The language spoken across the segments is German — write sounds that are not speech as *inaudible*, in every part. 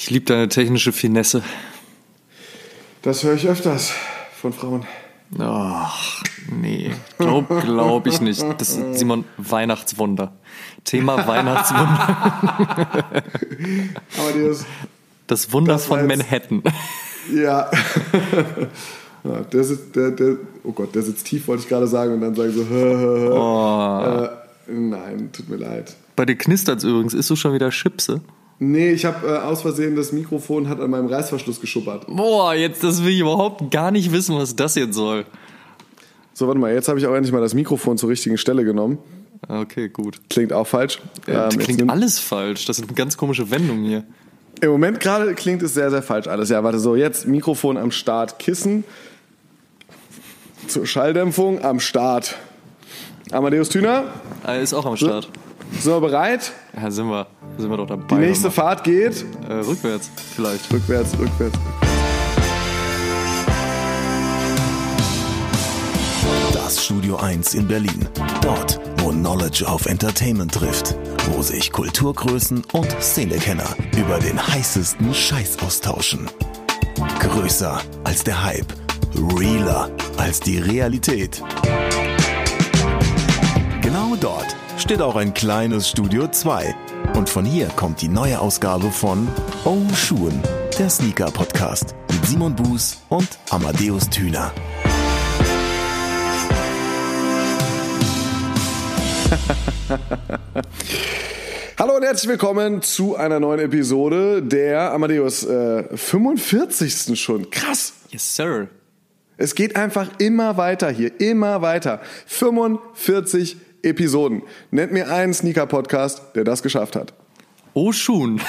Ich liebe deine technische Finesse. Das höre ich öfters von Frauen. Ach, nee. Glaub, glaub ich nicht. Das ist Simon Weihnachtswunder. Thema *laughs* Weihnachtswunder. *laughs* Amadeus. Das Wunder Das von Manhattan. Ja. ja der, sitzt, der, der, oh Gott, der sitzt tief, wollte ich gerade sagen, und dann sagen so, *laughs* hö, hö, hö. Oh. Äh, nein, tut mir leid. Bei dir knistert es übrigens. Ist du schon wieder Chipse? Nee, ich habe äh, aus Versehen das Mikrofon hat an meinem Reißverschluss geschuppert. Boah, jetzt, das will ich überhaupt gar nicht wissen, was das jetzt soll. So, warte mal, jetzt habe ich auch endlich mal das Mikrofon zur richtigen Stelle genommen. Okay, gut. Klingt auch falsch. Äh, Ähm, klingt alles falsch. Das eine ganz komische Wendung hier. Im Moment gerade klingt es sehr, sehr falsch alles. Ja, warte, so, jetzt Mikrofon am Start, Kissen zur Schalldämpfung am Start. Amadeus Thüner, Er ist auch am Start. Sind wir bereit? Ja, sind wir. Sind wir doch dabei. Die nächste Fahrt geht äh, rückwärts, vielleicht. rückwärts, rückwärts. Das Studio 1 in Berlin. Dort, wo Knowledge auf Entertainment trifft. Wo sich Kulturgrößen und Szenekenner über den heißesten Scheiß austauschen. Größer als der Hype. Realer als die Realität. Genau dort steht auch ein kleines Studio 2. Und von hier kommt die neue Ausgabe von Oh Schuhen, der Sneaker-Podcast mit Simon Buß und Amadeus Thüner. *laughs* Hallo und herzlich willkommen zu einer neuen Episode der Amadeus äh, 45. schon. Krass. Yes, sir. Es geht einfach immer weiter hier, immer weiter. 45 Episoden. Nennt mir einen Sneaker-Podcast, der das geschafft hat. Oh, Schuhen.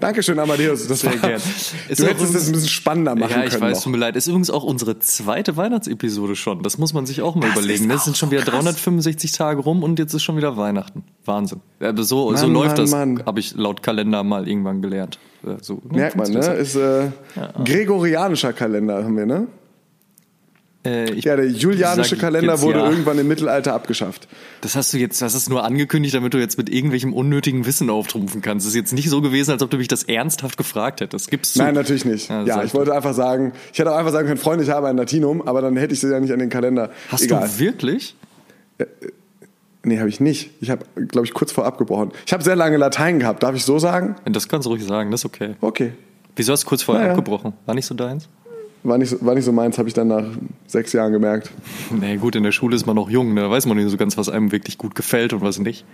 Dankeschön, Amadeus. Das Sehr war, gern. du Ist auch hättest es ein bisschen spannender machen Ja, ich können. weiß, noch. tut mir leid. Ist übrigens auch unsere zweite Weihnachtsepisode schon. Das muss man sich auch mal Das überlegen. Das auch sind schon so wieder krass. 365 Tage rum und jetzt ist schon wieder Weihnachten. Wahnsinn. Ja, so, so Mann, läuft Mann, das, habe ich laut Kalender mal irgendwann gelernt. Äh, So, ne? Merkt man, ne? Ist äh, gregorianischer Kalender haben wir, ne? Äh, Ja, der julianische sag Kalender jetzt wurde ja. irgendwann im Mittelalter abgeschafft. Das hast du jetzt, das ist nur angekündigt, damit du jetzt mit irgendwelchem unnötigen Wissen auftrumpfen kannst. Es ist jetzt nicht so gewesen, als ob du mich das ernsthaft gefragt hättest. Gibst du? Nein, natürlich nicht. Ja, Ja, ich wollte einfach sagen, ich hätte auch einfach sagen können, Freunde, ich habe ein Latinum, aber dann hätte ich sie ja nicht an den Kalender. Hast Egal. du wirklich? Nee, habe ich nicht. Ich habe, glaube ich, kurz vor abgebrochen. Ich habe sehr lange Latein gehabt, darf ich so sagen? Das kannst du ruhig sagen, das ist okay. Okay. Wieso hast du kurz vorher Ja, ja. abgebrochen? War nicht so deins? War nicht, so- war nicht so meins, habe ich dann nach sechs Jahren gemerkt. Nee, gut, in der Schule ist man noch jung, ne? da weiß man nicht so ganz, was einem wirklich gut gefällt und was nicht.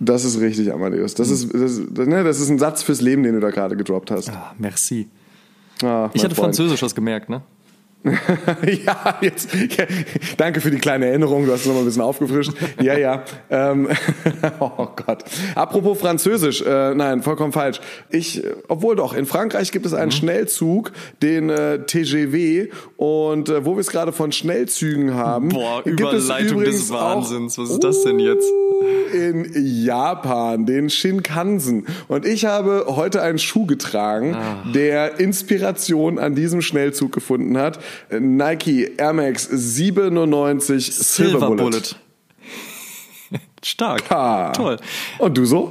Das ist richtig, Amadeus. Das, ist, das, ne, das ist ein Satz fürs Leben, den du da gerade gedroppt hast. Ah, merci. Ah, Ich hatte Freund. Französisch, hast gemerkt, ne? *laughs* ja, jetzt. Ja, danke für die kleine Erinnerung, du hast es nochmal ein bisschen aufgefrischt. Ja, ja. Ähm, *laughs* oh Gott. Apropos Französisch, äh, nein, vollkommen falsch. Ich, äh, obwohl doch, in Frankreich gibt es Mhm. einen Schnellzug, den äh, TGV, und äh, wo wir es gerade von Schnellzügen haben, Boah, Überleitung des Wahnsinns. Was ist das denn jetzt? in Japan, den Shinkansen. Und ich habe heute einen Schuh getragen, Ah. der Inspiration an diesem Schnellzug gefunden hat. Nike Air Max 97 Silver, Bullet. Stark. Ah. Toll. Und du so?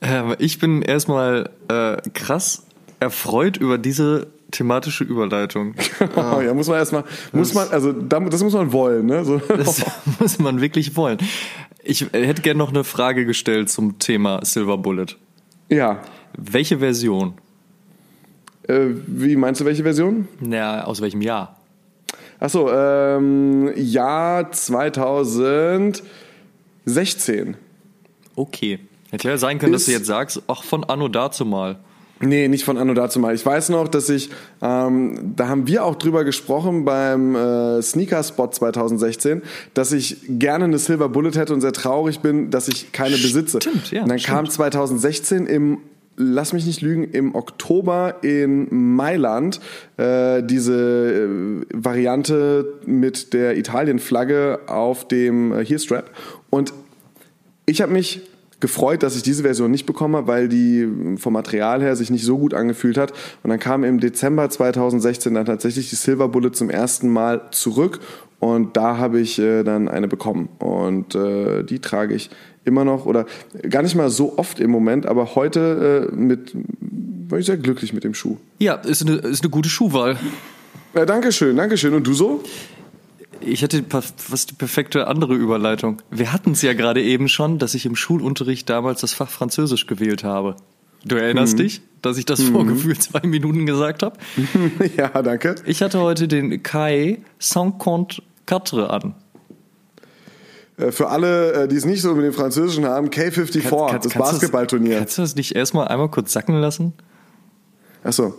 Ähm, ich bin erstmal äh, krass erfreut über diese thematische Überleitung. *laughs* Ja, muss man erstmal, muss man, also da- das muss man wollen, ne? So. Das *laughs* muss man wirklich wollen. Ich hätte gerne noch eine Frage gestellt zum Thema Silver Bullet. Ja. Welche Version? Äh, wie meinst du welche Version? Na, aus welchem Jahr? Achso, ähm, Jahr 2016. Okay. Hätte ja sein können, dass Ist- du jetzt sagst, ach, von Anno dazu mal. Nee, nicht von Anno dazu mal. Ich weiß noch, dass ich, ähm, da haben wir auch drüber gesprochen beim äh, Sneaker Spot 2016, dass ich gerne eine Silver Bullet hätte und sehr traurig bin, dass ich keine besitze. Stimmt, ja, Und dann stimmt. kam 2016 im Lass mich nicht lügen, im Oktober in Mailand äh, diese äh, Variante mit der Italien-Flagge auf dem äh, Heelstrap. Und ich habe mich gefreut, dass ich diese Version nicht bekommen habe, weil die vom Material her sich nicht so gut angefühlt hat. Und dann kam im Dezember 2016 dann tatsächlich die Silver Bullet zum ersten Mal zurück und da habe ich äh, dann eine bekommen. Und äh, die trage ich immer noch oder gar nicht mal so oft im Moment, aber heute äh, mit war ich sehr glücklich mit dem Schuh. Ja, ist eine, ist eine gute Schuhwahl. Ja, Dankeschön, Dankeschön. Und du so? Ich hatte was die perfekte andere Überleitung. Wir hatten es ja gerade eben schon, dass ich im Schulunterricht damals das Fach Französisch gewählt habe. Du erinnerst mhm. dich, dass ich das mhm. vor gefühlt zwei Minuten gesagt habe? *laughs* ja, danke. Ich hatte heute den Kai Sans-Compte an. Äh, für alle, äh, die es nicht so mit dem Französischen haben, K54, kann, kann, das Basketballturnier. Kannst du das nicht erstmal einmal kurz sacken lassen? Achso.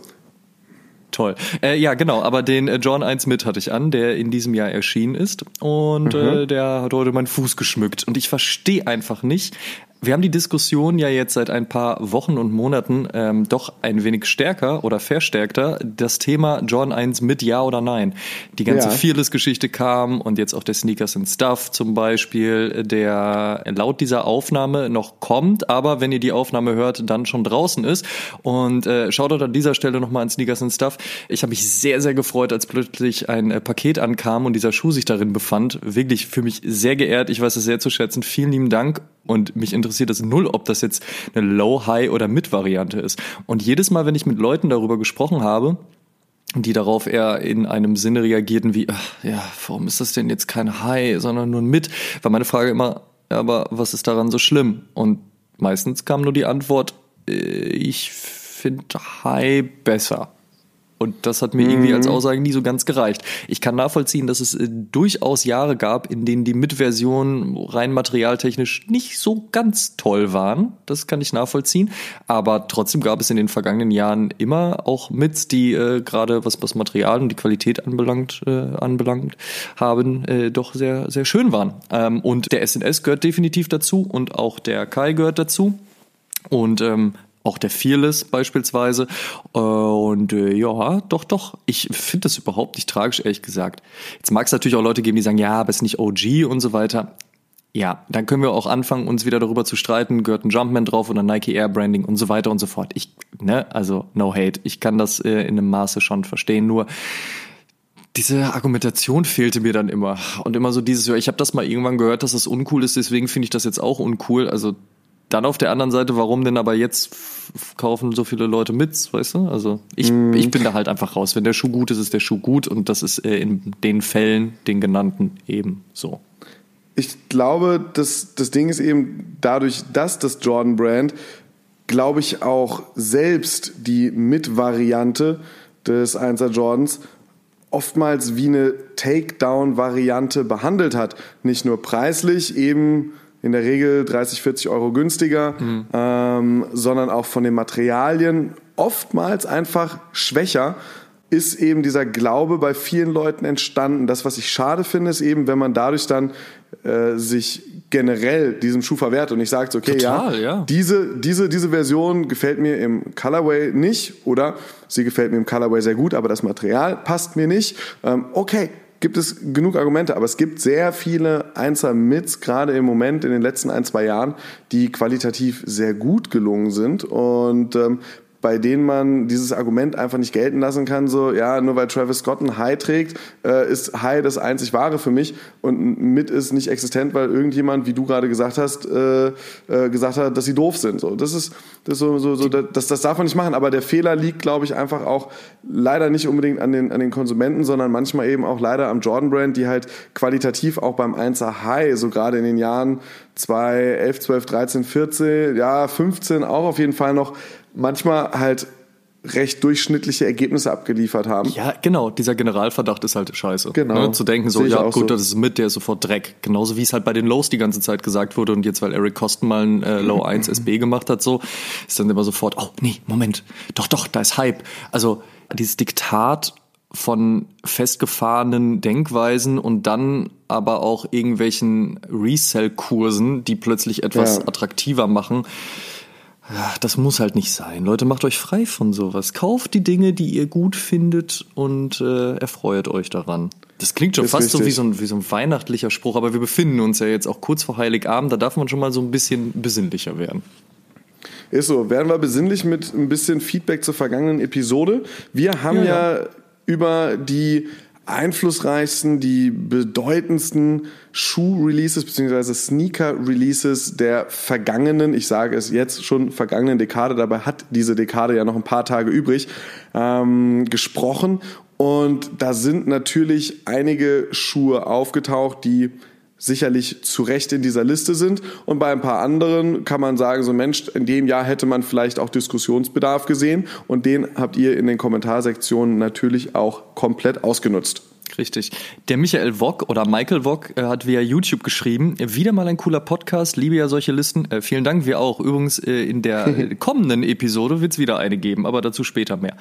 Toll. Äh, ja, genau, aber den äh, John 1 mit hatte ich an, der in diesem Jahr erschienen ist. Und mhm. äh, der hat heute meinen Fuß geschmückt. Und ich verstehe einfach nicht, wir haben die Diskussion ja jetzt seit ein paar Wochen und Monaten ähm, doch ein wenig stärker oder verstärkter. Das Thema John 1 mit Ja oder Nein. Die ganze ja. Fearless-Geschichte kam und jetzt auch der Sneakers and Stuff zum Beispiel, der laut dieser Aufnahme noch kommt, aber wenn ihr die Aufnahme hört, dann schon draußen ist. Und äh, schaut dort an dieser Stelle nochmal an Sneakers and Stuff. Ich habe mich sehr, sehr gefreut, als plötzlich ein äh, Paket ankam und dieser Schuh sich darin befand. Wirklich für mich sehr geehrt. Ich weiß es sehr zu schätzen. Vielen lieben Dank und mich interessiert es null, ob das jetzt eine Low, High oder Mid-Variante ist. Und jedes Mal, wenn ich mit Leuten darüber gesprochen habe, die darauf eher in einem Sinne reagierten wie, ach, ja, warum ist das denn jetzt kein High, sondern nur ein Mid, war meine Frage immer, aber was ist daran so schlimm? Und meistens kam nur die Antwort, äh, ich finde High besser. Und das hat mir irgendwie als mhm. Aussage nie so ganz gereicht. Ich kann nachvollziehen, dass es äh, durchaus Jahre gab, in denen die Mitversionen rein materialtechnisch nicht so ganz toll waren. Das kann ich nachvollziehen. Aber trotzdem gab es in den vergangenen Jahren immer auch Mits, die äh, gerade was, was Material und die Qualität anbelangt, äh, anbelangt haben, äh, doch sehr, sehr schön waren. Ähm, und der SNS gehört definitiv dazu und auch der Kai gehört dazu. Und ähm, auch der Fearless beispielsweise. Äh, und äh, ja, doch, doch, ich finde das überhaupt nicht tragisch, ehrlich gesagt. Jetzt mag es natürlich auch Leute geben, die sagen, ja, aber es ist nicht OG und so weiter. Ja, dann können wir auch anfangen, uns wieder darüber zu streiten, gehört ein Jumpman drauf oder Nike Air Branding und so weiter und so fort. Ich, ne, also no hate. Ich kann das äh, in einem Maße schon verstehen, nur diese Argumentation fehlte mir dann immer und immer so dieses, ja, ich habe das mal irgendwann gehört, dass das uncool ist, deswegen finde ich das jetzt auch uncool. Also dann auf der anderen Seite, warum denn aber jetzt kaufen so viele Leute mit, weißt du? Also ich, mm. ich bin da halt einfach raus. Wenn der Schuh gut ist, ist der Schuh gut und das ist äh, in den Fällen, den genannten, eben so. Ich glaube, das, das Ding ist eben dadurch, dass das Jordan Brand, glaube ich, auch selbst die Mit-Variante des 1er Jordans oftmals wie eine Takedown-Variante behandelt hat. Nicht nur preislich, eben in der Regel 30, 40 Euro günstiger, mhm. ähm, sondern auch von den Materialien oftmals einfach schwächer ist eben dieser Glaube bei vielen Leuten entstanden. Das, was ich schade finde, ist eben, wenn man dadurch dann äh, sich generell diesem Schuh verwehrt und ich sage, okay, Total, ja, ja, Diese, diese, diese Version gefällt mir im Colorway nicht oder sie gefällt mir im Colorway sehr gut, aber das Material passt mir nicht. Ähm, okay, gibt es genug Argumente, aber es gibt sehr viele Einser-Mits, gerade im Moment in den letzten ein, zwei Jahren, die qualitativ sehr gut gelungen sind. Und ähm, bei denen man dieses Argument einfach nicht gelten lassen kann, so, ja, nur weil Travis Scott ein High trägt, äh, ist High das einzig Wahre für mich und mit ist nicht existent, weil irgendjemand, wie du gerade gesagt hast, äh, äh, gesagt hat, dass sie doof sind. So, das ist, das ist so, so, so das, das darf man nicht machen, aber der Fehler liegt, glaube ich, einfach auch leider nicht unbedingt an den, an den Konsumenten, sondern manchmal eben auch leider am Jordan Brand, die halt qualitativ auch beim 1er High, so gerade in den Jahren 2, 11, 12, 13, 14, ja, 15 auch auf jeden Fall noch manchmal halt recht durchschnittliche Ergebnisse abgeliefert haben. Ja, genau. Dieser Generalverdacht ist halt scheiße. Genau. Ne? Zu denken so, ja gut, so. das ist mit, der ist sofort Dreck. Genauso wie es halt bei den Lows die ganze Zeit gesagt wurde und jetzt, weil Eric Kosten mal ein äh, Low *clears throat* 1 SB gemacht hat, so, ist dann immer sofort, oh nee, Moment, doch, doch, da ist Hype. Also dieses Diktat von festgefahrenen Denkweisen und dann aber auch irgendwelchen Resell-Kursen, die plötzlich etwas ja. attraktiver machen das muss halt nicht sein. Leute, macht euch frei von sowas. Kauft die Dinge, die ihr gut findet und äh, erfreut euch daran. Das klingt schon fast richtig. so wie, so ein, wie so ein weihnachtlicher Spruch, aber wir befinden uns ja jetzt auch kurz vor Heiligabend, da darf man schon mal so ein bisschen besinnlicher werden. Ist so, werden wir besinnlich mit ein bisschen Feedback zur vergangenen Episode. Wir haben ja, ja. ja über die einflussreichsten, die bedeutendsten Schuh-Releases bzw. Sneaker-Releases der vergangenen, ich sage es jetzt schon vergangenen Dekade, dabei hat diese Dekade ja noch ein paar Tage übrig, ähm, gesprochen. Und da sind natürlich einige Schuhe aufgetaucht, die sicherlich zu Recht in dieser Liste sind. Und bei ein paar anderen kann man sagen, so Mensch, in dem Jahr hätte man vielleicht auch Diskussionsbedarf gesehen. Und den habt ihr in den Kommentarsektionen natürlich auch komplett ausgenutzt. Richtig. Der Michael Wock oder Michael Wock äh, hat via YouTube geschrieben, wieder mal ein cooler Podcast, liebe ja solche Listen. Äh, vielen Dank, wir auch. Übrigens, äh, in der *laughs* kommenden Episode wird es wieder eine geben, aber dazu später mehr.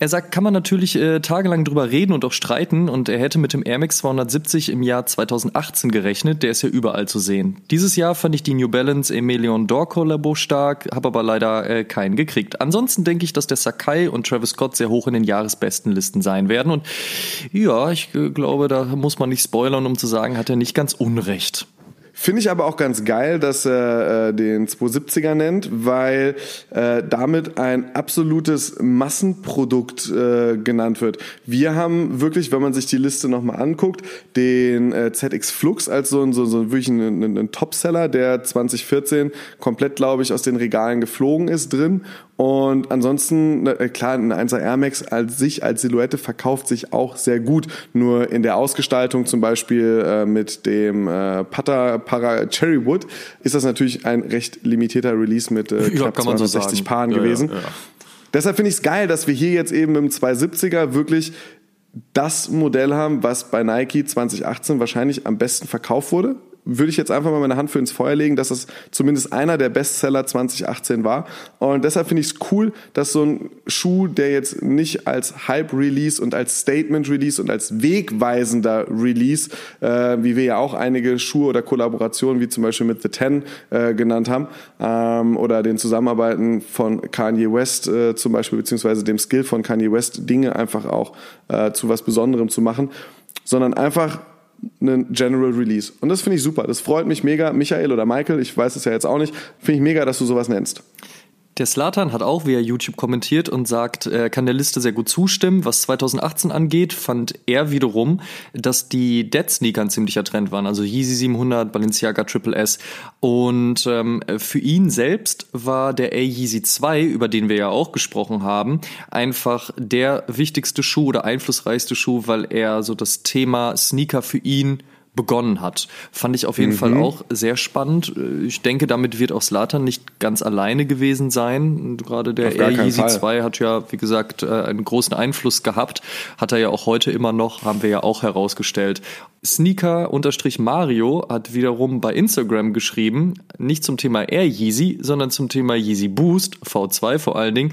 Er sagt, kann man natürlich äh, tagelang drüber reden und auch streiten und er hätte mit dem Air Max 270 im Jahr 2018 gerechnet, der ist ja überall zu sehen. Dieses Jahr fand ich die New Balance Emelion Dor Collabo stark, habe aber leider äh, keinen gekriegt. Ansonsten denke ich, dass der Sakai und Travis Scott sehr hoch in den Jahresbestenlisten sein werden und ja, ich äh, glaube, da muss man nicht spoilern, um zu sagen, hat er nicht ganz unrecht. Finde ich aber auch ganz geil, dass er äh, den 270er nennt, weil äh, damit ein absolutes Massenprodukt äh, genannt wird. Wir haben wirklich, wenn man sich die Liste nochmal anguckt, den äh, ZX Flux als so, so, so wirklich ein, ein, ein Topseller, der 2014 komplett, glaube ich, aus den Regalen geflogen ist drin und ansonsten, äh, klar, ein 1er Air Max als sich als Silhouette verkauft sich auch sehr gut. Nur in der Ausgestaltung zum Beispiel äh, mit dem äh, Putter Para Cherrywood ist das natürlich ein recht limitierter Release mit äh, knapp ja, 260 so Paaren ja, gewesen. Ja, Deshalb finde ich es geil, dass wir hier jetzt eben im 270er wirklich das Modell haben, was bei Nike 2018 wahrscheinlich am besten verkauft wurde würde ich jetzt einfach mal meine Hand für ins Feuer legen, dass es zumindest einer der Bestseller 2018 war. Und deshalb finde ich es cool, dass so ein Schuh, der jetzt nicht als Hype-Release und als Statement-Release und als wegweisender Release, äh, wie wir ja auch einige Schuhe oder Kollaborationen wie zum Beispiel mit The Ten äh, genannt haben, ähm, oder den Zusammenarbeiten von Kanye West äh, zum Beispiel, beziehungsweise dem Skill von Kanye West, Dinge einfach auch äh, zu was Besonderem zu machen, sondern einfach einen General Release. Und das finde ich super. Das freut mich mega. Michael oder Michael, ich weiß es ja jetzt auch nicht, finde ich mega, dass du sowas nennst. Der Slatan hat auch via YouTube kommentiert und sagt, er kann der Liste sehr gut zustimmen. Was 2018 angeht, fand er wiederum, dass die Dead Sneaker ein ziemlicher Trend waren. Also Yeezy 700, Balenciaga Triple S. Und ähm, für ihn selbst war der A Yeezy 2, über den wir ja auch gesprochen haben, einfach der wichtigste Schuh oder einflussreichste Schuh, weil er so das Thema Sneaker für ihn begonnen hat. Fand ich auf jeden mhm. Fall auch sehr spannend. Ich denke, damit wird auch Slatan nicht ganz alleine gewesen sein. Gerade der Air Yeezy 2 hat ja, wie gesagt, äh, einen großen Einfluss gehabt. Hat er ja auch heute immer noch, haben wir ja auch herausgestellt. Sneaker-Mario hat wiederum bei Instagram geschrieben, nicht zum Thema Air Yeezy, sondern zum Thema Yeezy Boost, V2 vor allen Dingen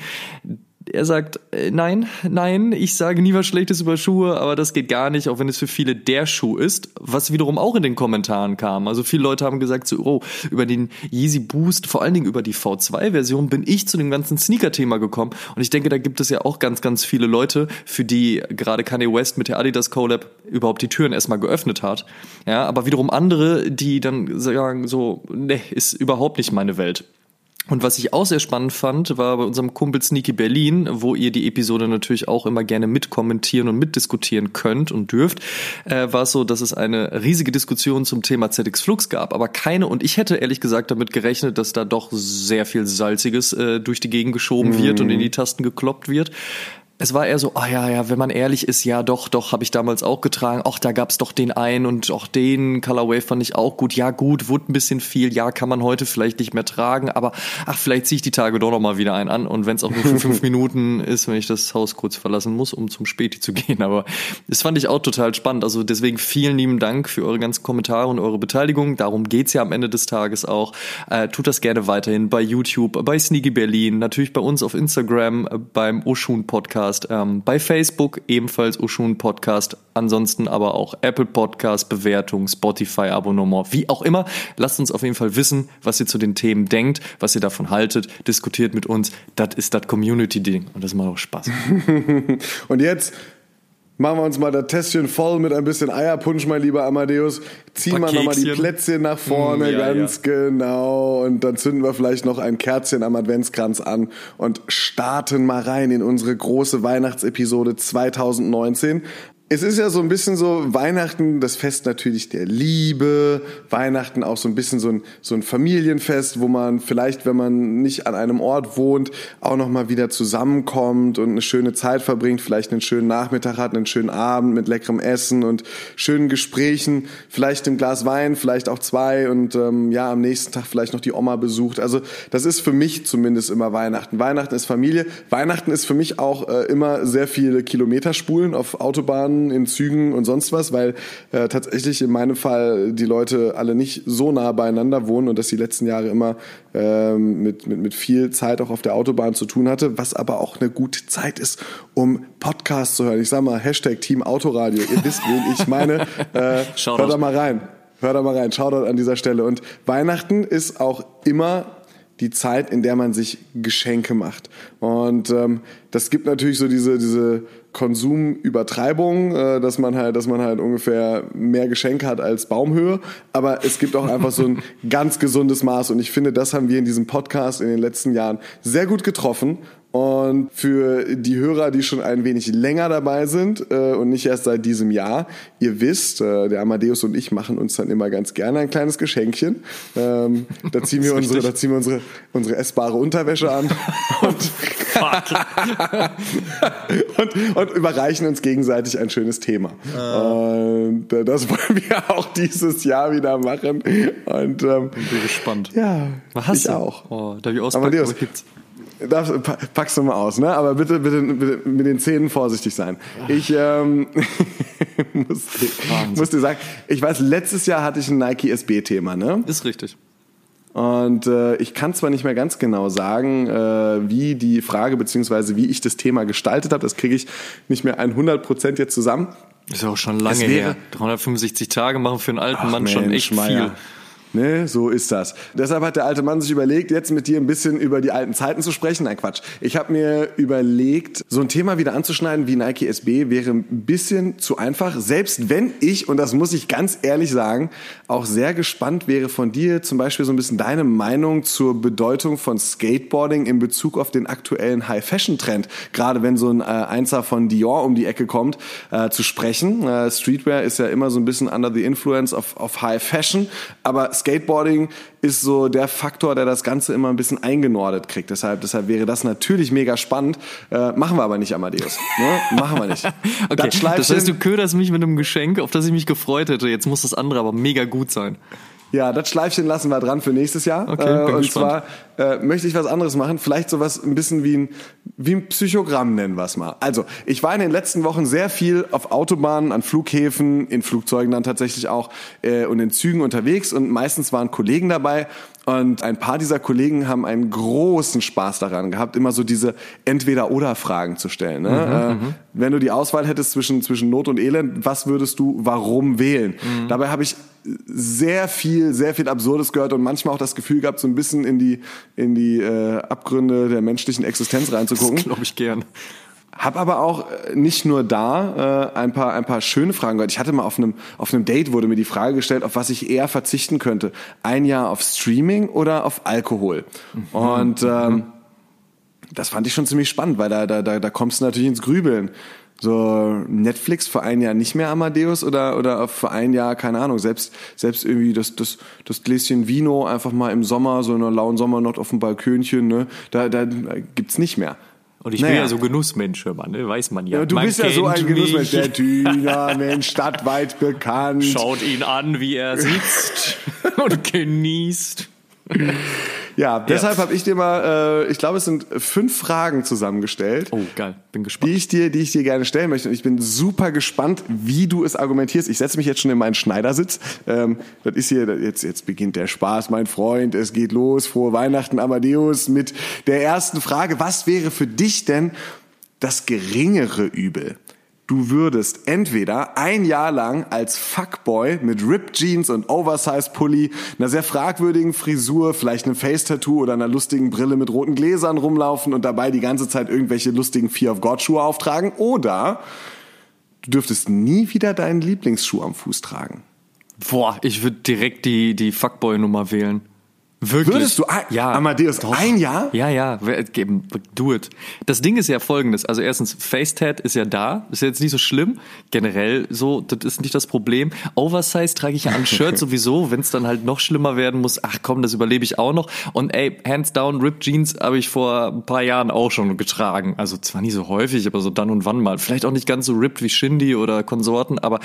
er sagt, äh, nein, nein, ich sage nie was Schlechtes über Schuhe, aber das geht gar nicht, auch wenn es für viele der Schuh ist, was wiederum auch in den Kommentaren kam. Also viele Leute haben gesagt, so, oh, über den Yeezy Boost, vor allen Dingen über die V2-Version bin ich zu dem ganzen Sneaker-Thema gekommen. Und ich denke, da gibt es ja auch ganz, ganz viele Leute, für die gerade Kanye West mit der Adidas Collab überhaupt die Türen erstmal geöffnet hat. Ja, aber wiederum andere, die dann sagen, so, ne, ist überhaupt nicht meine Welt. Und was ich auch sehr spannend fand, war bei unserem Kumpel Sneaky Berlin, wo ihr die Episode natürlich auch immer gerne mitkommentieren und mitdiskutieren könnt und dürft, äh, war es so, dass es eine riesige Diskussion zum Thema ZX Flux gab, aber keine, und ich hätte ehrlich gesagt damit gerechnet, dass da doch sehr viel Salziges äh, durch die Gegend geschoben wird und in die Tasten gekloppt wird es war eher so, ah ja, ja, wenn man ehrlich ist, ja doch, doch, habe ich damals auch getragen. Ach, da gab's doch den einen und auch den Colorway fand ich auch gut. Ja, gut, wurde ein bisschen viel. Ja, kann man heute vielleicht nicht mehr tragen, aber ach, vielleicht ziehe ich die Tage doch noch mal wieder einen an. Und wenn es auch nur für fünf *laughs* Minuten ist, wenn ich das Haus kurz verlassen muss, um zum Späti zu gehen. Aber das fand ich auch total spannend. Also deswegen vielen lieben Dank für eure ganzen Kommentare und eure Beteiligung. Darum geht's ja am Ende des Tages auch. Äh, tut das gerne weiterhin bei YouTube, bei Sneaky Berlin, natürlich bei uns auf Instagram, äh, beim Oshun Podcast Podcast, ähm, bei Facebook ebenfalls Ushun Podcast, ansonsten aber auch Apple Podcast, Bewertung, Spotify Abonnement, wie auch immer. Lasst uns auf jeden Fall wissen, was ihr zu den Themen denkt, was ihr davon haltet, diskutiert mit uns. Das ist das Community-Ding und das macht auch Spaß. *laughs* und jetzt Machen wir uns mal das Tässchen voll mit ein bisschen Eierpunsch, mein lieber Amadeus. Ziehen wir nochmal die Plätzchen nach vorne, mm, ja, ganz ja. genau. Und dann zünden wir vielleicht noch ein Kerzchen am Adventskranz an und starten mal rein in unsere große Weihnachtsepisode 2019. es ist ja so ein bisschen so Weihnachten, das Fest natürlich der Liebe, Weihnachten auch so ein bisschen so ein, so ein Familienfest, wo man vielleicht, wenn man nicht an einem Ort wohnt, auch nochmal wieder zusammenkommt und eine schöne Zeit verbringt, vielleicht einen schönen Nachmittag hat, einen schönen Abend mit leckerem Essen und schönen Gesprächen, vielleicht ein Glas Wein, vielleicht auch zwei und ähm, ja, am nächsten Tag vielleicht noch die Oma besucht. Also das ist für mich zumindest immer Weihnachten. Weihnachten ist Familie. Weihnachten ist für mich auch äh, immer sehr viele Kilometerspulen auf Autobahnen in Zügen und sonst was, weil äh, tatsächlich in meinem Fall die Leute alle nicht so nah beieinander wohnen und das die letzten Jahre immer ähm, mit, mit, mit viel Zeit auch auf der Autobahn zu tun hatte, was aber auch eine gute Zeit ist, um Podcasts zu hören. Ich sag mal, Hashtag Team Autoradio, ihr wisst, wen ich meine. *laughs* Äh, hört da mal rein. Hört da mal rein, Shoutout an dieser Stelle. Und Weihnachten ist auch immer die Zeit, in der man sich Geschenke macht. Und ähm, das gibt natürlich so diese, diese Konsumübertreibung, äh, dass man halt, dass man halt ungefähr mehr Geschenke hat als Baumhöhe. Aber es gibt auch einfach so ein *laughs* ganz gesundes Maß. Und ich finde, das haben wir in diesem Podcast in den letzten Jahren sehr gut getroffen. Und für die Hörer, die schon ein wenig länger dabei sind äh, und nicht erst seit diesem Jahr, ihr wisst, äh, der Amadeus und ich machen uns dann immer ganz gerne ein kleines Geschenkchen. Ähm, da *laughs* ziehen wir unsere, da ziehen wir unsere, unsere essbare Unterwäsche an *laughs* und, *laughs* und, und, überreichen uns gegenseitig ein schönes Thema. Uh. Und äh, das wollen wir auch dieses Jahr wieder machen. Und ähm, bin gespannt. Ja, Was hast ich du? auch. Oh, darf ich auspacken? Amadeus. Was gibt's? Pa- packst du mal aus, ne? Aber bitte, bitte, bitte mit den Zähnen vorsichtig sein. Ich ähm, *laughs* muss, muss dir sagen, ich weiß, letztes Jahr hatte ich ein Nike SB-Thema, ne? Ist richtig. Und äh, ich kann zwar nicht mehr ganz genau sagen, äh, wie die Frage beziehungsweise wie ich das Thema gestaltet habe. Das kriege ich nicht mehr 100 Prozent jetzt zusammen. Ist ja auch schon lange her. 365 Tage machen für einen alten Mann schon Mensch, echt Meier. viel. Ne, so ist das. Deshalb hat der alte Mann sich überlegt, jetzt mit dir ein bisschen über die alten Zeiten zu sprechen. Nein, Quatsch. Ich habe mir überlegt, so ein Thema wieder anzuschneiden wie Nike SB wäre ein bisschen zu einfach. Selbst wenn ich, und das muss ich ganz ehrlich sagen, auch sehr gespannt wäre von dir zum Beispiel so ein bisschen deine Meinung zur Bedeutung von Skateboarding in Bezug auf den aktuellen High-Fashion-Trend. Gerade wenn so ein äh, Einser von Dior um die Ecke kommt, äh, zu sprechen. Äh, Streetwear ist ja immer so ein bisschen under the influence of, of High Fashion, aber Skateboarding ist so der Faktor, der das Ganze immer ein bisschen eingenordet kriegt. Deshalb, deshalb wäre das natürlich mega spannend. Äh, machen wir aber nicht, Amadeus. Ne? Machen wir nicht. *laughs* Okay, das, Schleifchen- heißt, du köderst mich mit einem Geschenk, auf das ich mich gefreut hätte. Jetzt muss das andere aber mega gut sein. Ja, das Schleifchen lassen wir dran für nächstes Jahr. Okay, äh, und gespannt. zwar äh, möchte ich was anderes machen, vielleicht sowas ein bisschen wie ein, wie ein Psychogramm nennen wir es mal. Also, ich war in den letzten Wochen sehr viel auf Autobahnen, an Flughäfen, in Flugzeugen dann tatsächlich auch äh, und in Zügen unterwegs und meistens waren Kollegen dabei und ein paar dieser Kollegen haben einen großen Spaß daran gehabt, immer so diese Entweder-Oder-Fragen zu stellen. Ne? äh, wenn du die Auswahl hättest zwischen, zwischen Not und Elend, was würdest du warum wählen? Dabei habe ich sehr viel, sehr viel Absurdes gehört und manchmal auch das Gefühl gehabt, so ein bisschen in die, in die äh, Abgründe der menschlichen Existenz reinzugucken. Glaube ich gern. Hab aber auch äh, nicht nur da äh, ein paar ein paar schöne Fragen gehört. Ich hatte mal auf einem auf einem Date wurde mir die Frage gestellt, auf was ich eher verzichten könnte: ein Jahr auf Streaming oder auf Alkohol. Und ähm, das fand ich schon ziemlich spannend, weil da da da, da kommst du natürlich ins Grübeln. So Netflix für ein Jahr nicht mehr Amadeus oder oder für ein Jahr keine Ahnung selbst selbst irgendwie das das das Gläschen Vino einfach mal im Sommer so in einer lauen Sommernacht auf dem Balkönchen ne da da gibt's nicht mehr. Und ich bin Naja. ja so Genussmensch, mal, ne? weiß man ja. Ja, du man bist ja so ein Genussmensch. mich. Der *laughs* Thüner, Mensch, stadtweit bekannt. Schaut ihn an, wie er sitzt *laughs* und genießt. *laughs* Ja, deshalb habe ich dir mal, äh, ich glaube, es sind fünf Fragen zusammengestellt. Oh, geil, bin Die gespannt. ich, dir, die ich dir gerne stellen möchte. Und ich bin super gespannt, wie du es argumentierst. Ich setze mich jetzt schon in meinen Schneidersitz. Ähm, das ist hier, jetzt, jetzt beginnt der Spaß, mein Freund. Es geht los. Frohe Weihnachten, Amadeus, mit der ersten Frage. Was wäre für dich denn das geringere Übel? Du würdest entweder ein Jahr lang als Fuckboy mit Ripped Jeans und Oversize Pulli, einer sehr fragwürdigen Frisur, vielleicht einem Face-Tattoo oder einer lustigen Brille mit roten Gläsern rumlaufen und dabei die ganze Zeit irgendwelche lustigen Fear of God Schuhe auftragen oder du dürftest nie wieder deinen Lieblingsschuh am Fuß tragen. Boah, ich würde direkt die, die Fuckboy-Nummer wählen. Wirklich? Würdest du ein, Ja. Amadeus Doch. ein Jahr? Ja, ja, do it. Das Ding ist ja folgendes. Also erstens, Facetat ist ja da. Ist jetzt nicht so schlimm. Generell so, das ist nicht das Problem. Oversize trage ich ja an Shirt *laughs* sowieso. Wenn es dann halt noch schlimmer werden muss, ach komm, das überlebe ich auch noch. Und ey, hands down, Ripped Jeans habe ich vor ein paar Jahren auch schon getragen. Also zwar nicht so häufig, aber so dann und wann mal. Vielleicht auch nicht ganz so ripped wie Shindy oder Konsorten, aber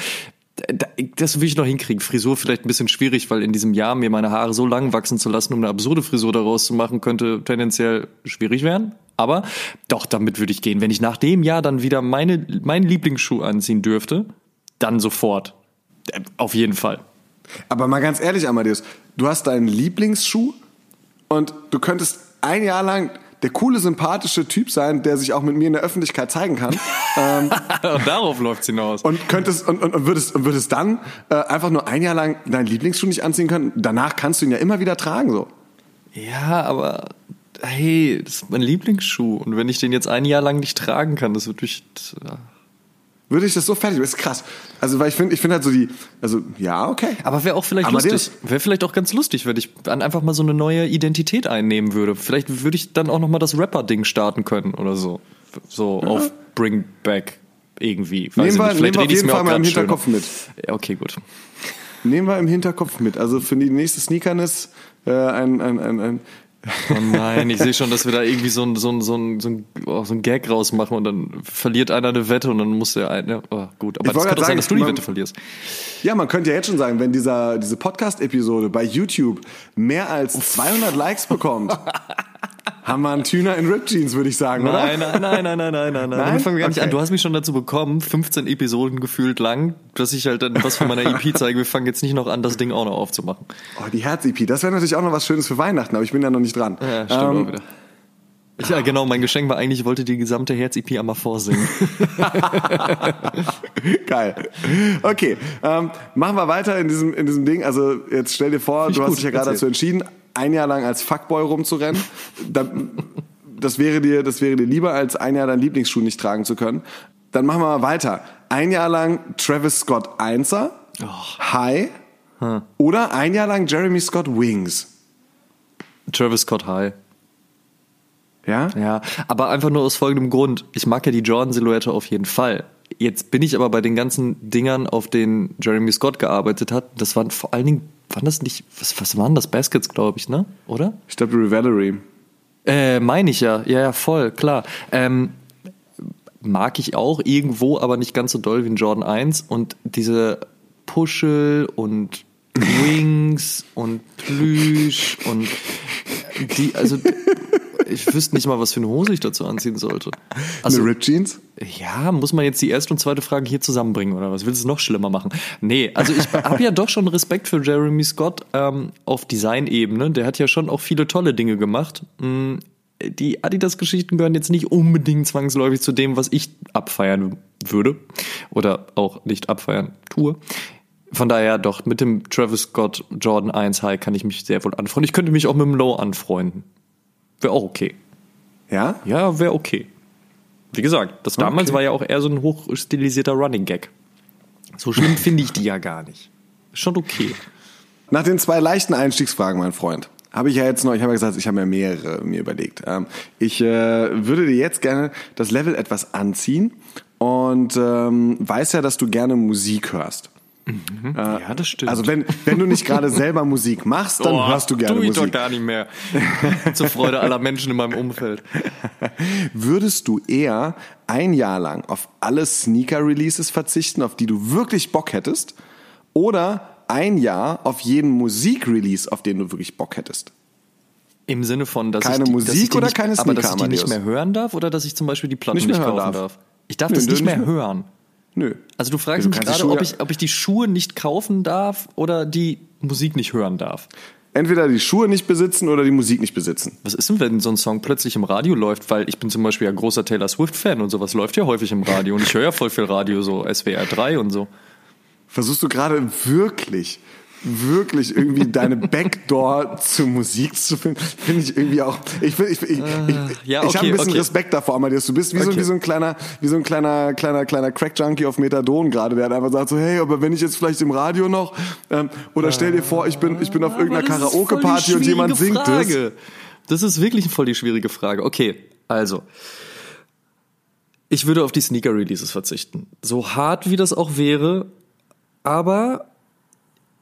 das will ich noch hinkriegen. Frisur vielleicht ein bisschen schwierig, weil in diesem Jahr mir meine Haare so lang wachsen zu lassen, um eine absurde Frisur daraus zu machen, könnte tendenziell schwierig werden. Aber doch, damit würde ich gehen. Wenn ich nach dem Jahr dann wieder meine, meinen Lieblingsschuh anziehen dürfte, dann sofort. Äh, Auf jeden Fall. Aber mal ganz ehrlich, Amadeus, du hast deinen Lieblingsschuh und du könntest ein Jahr lang der coole, sympathische Typ sein, der sich auch mit mir in der Öffentlichkeit zeigen kann. *laughs* ähm, Und darauf läuft's hinaus. und könntest und, und, und würdest und würdest dann äh, einfach nur ein Jahr lang deinen Lieblingsschuh nicht anziehen können. Danach kannst du ihn ja immer wieder tragen so. Ja, aber hey, das ist mein Lieblingsschuh. Und wenn ich den jetzt ein Jahr lang nicht tragen kann, das wird mich. Würde ich das so fertig? Das ist krass. Also weil ich finde, ich finde halt so die, also ja okay. Aber wäre auch vielleicht der lustig. Wäre vielleicht auch ganz lustig, wenn ich dann einfach mal so eine neue Identität einnehmen würde. Vielleicht würde ich dann auch noch mal das Rapper-Ding starten können oder so. So auf Bring Back irgendwie. Weiß Nehmen wir, nicht. nehmen Vielleicht wir auf jeden Fall mal im grad schöner. Hinterkopf mit. Ja, okay, gut. Nehmen wir im Hinterkopf mit. Also für die nächste Sneakerness äh, ein, ein, ein, ein Oh nein, ich sehe schon, dass wir da irgendwie so ein, so ein, so ein, so ein, oh, so ein Gag rausmachen und dann verliert einer eine Wette und dann muss der eine. Oh, gut, aber Ich das kann doch sein, sagen, dass du die man- Wette verlierst. Ja, man könnte ja jetzt schon sagen, wenn dieser, diese Podcast-Episode bei YouTube mehr als 200 Likes bekommt, *laughs* haben wir einen Tüner in Rip Jeans, würde ich sagen, oder? Nein, nein, nein, nein, nein, nein, nein, nein. Nein? Damit fangen wir gar nicht Okay. an. Du hast mich schon dazu bekommen, 15 Episoden gefühlt lang, dass ich halt dann was von meiner EP *laughs* zeige. Wir fangen jetzt nicht noch an, das Ding auch noch aufzumachen. Oh, die Herz-EP, das wäre natürlich auch noch was Schönes für Weihnachten, aber ich bin da noch nicht dran. Ja, stimmt Ähm, auch wieder. Ich, ja, genau, mein Geschenk war eigentlich, ich wollte die gesamte Herz-EP einmal vorsingen. *laughs* Geil. Okay, ähm, machen wir weiter in diesem, in diesem Ding. Also jetzt stell dir vor, Find du hast gut, dich ja gerade dazu entschieden, ein Jahr lang als Fuckboy rumzurennen. Da, das, wäre dir, das wäre dir lieber, als ein Jahr deinen Lieblingsschuh nicht tragen zu können. Dann machen wir mal weiter. Ein Jahr lang Travis Scott Einser, High oder ein Jahr lang Jeremy Scott Wings. Travis Scott High. Ja? Ja, aber einfach nur aus folgendem Grund. Ich mag ja die Jordan-Silhouette auf jeden Fall. Jetzt bin ich aber bei den ganzen Dingern, auf denen Jeremy Scott gearbeitet hat. Das waren vor allen Dingen, waren das nicht, was, was waren das? Baskets, glaube ich, ne? Oder? Ich glaube Revelry. Äh, meine ich ja. Ja, ja, voll, klar. Ähm, mag ich auch irgendwo, aber nicht ganz so doll wie ein Jordan 1. Und diese Puschel und *laughs* Wings und Plüsch und die, also *laughs* ich wüsste nicht mal, was für eine Hose ich dazu anziehen sollte. Also, Eine Rip Jeans? ja, muss man jetzt die erste und zweite Frage hier zusammenbringen oder was? Willst du es noch schlimmer machen? Nee, also ich habe ja doch schon Respekt für Jeremy Scott ähm, auf Designebene. Der hat ja schon auch viele tolle Dinge gemacht. Mm, Die Adidas-Geschichten gehören jetzt nicht unbedingt zwangsläufig zu dem, was ich abfeiern würde oder auch nicht abfeiern tue. Von daher doch, mit dem Travis Scott Jordan 1 High kann ich mich sehr wohl anfreunden. Ich könnte mich auch mit dem Low anfreunden. Wäre auch okay. Ja? Ja, wäre okay. Wie gesagt, das damals Okay. war ja auch eher so ein hochstilisierter Running Gag. So schlimm *laughs* finde ich die ja gar nicht. Ist Schon okay. Nach den zwei leichten Einstiegsfragen, mein Freund, habe ich ja jetzt noch, ich habe ja gesagt, ich habe mir mehrere mir überlegt. Ähm, ich äh, würde dir jetzt gerne das Level etwas anziehen und ähm, weiß ja, dass du gerne Musik hörst. Ja, das stimmt. Also wenn, wenn du nicht gerade selber Musik machst, dann Oh, hörst du gerne tu ich doch Musik. gar nicht mehr. *laughs* Zur Freude aller Menschen in meinem Umfeld. Würdest du eher ein Jahr lang auf alle Sneaker-Releases verzichten, auf die du wirklich Bock hättest, oder ein Jahr auf jeden Musik-Release, auf den du wirklich Bock hättest? Im Sinne von, dass Keine ich die, Musik dass ich die oder nicht, keine Aber dass ich Sneaker, die nicht mehr hören darf oder dass ich zum Beispiel die Platten Nicht nicht, mehr hören kaufen darf. darf? Ich darf Nö, das du nicht nicht mehr- hören. Nö. Also du fragst du mich kannst die gerade, ob ich, ob ich die Schuhe nicht kaufen darf oder die Musik nicht hören darf. Entweder die Schuhe nicht besitzen oder die Musik nicht besitzen. Was ist denn, wenn so ein Song plötzlich im Radio läuft? Weil ich bin zum Beispiel ja großer Taylor Swift-Fan und sowas läuft ja häufig im Radio und ich höre ja voll viel Radio, so SWR 3 und so. Versuchst du gerade wirklich, wirklich irgendwie deine Backdoor zur Musik zu finden, finde ich irgendwie auch. Ich, ich, ich, ich, ja, ich habe okay, ein bisschen okay. Respekt davor, Amadeus. Du bist wie, so, Okay. wie so ein kleiner, wie so ein kleiner, kleiner, kleiner Crack-Junkie auf Methadon gerade, der hat einfach sagt so, hey, aber wenn ich jetzt vielleicht im Radio noch, ähm, oder stell dir vor, ich bin, ich bin auf irgendeiner Aber das voll die Karaoke-Party und jemand singt es. Frage. Das ist wirklich voll die schwierige Frage. Okay, also. Ich würde auf die Sneaker-Releases verzichten. So hart wie das auch wäre, aber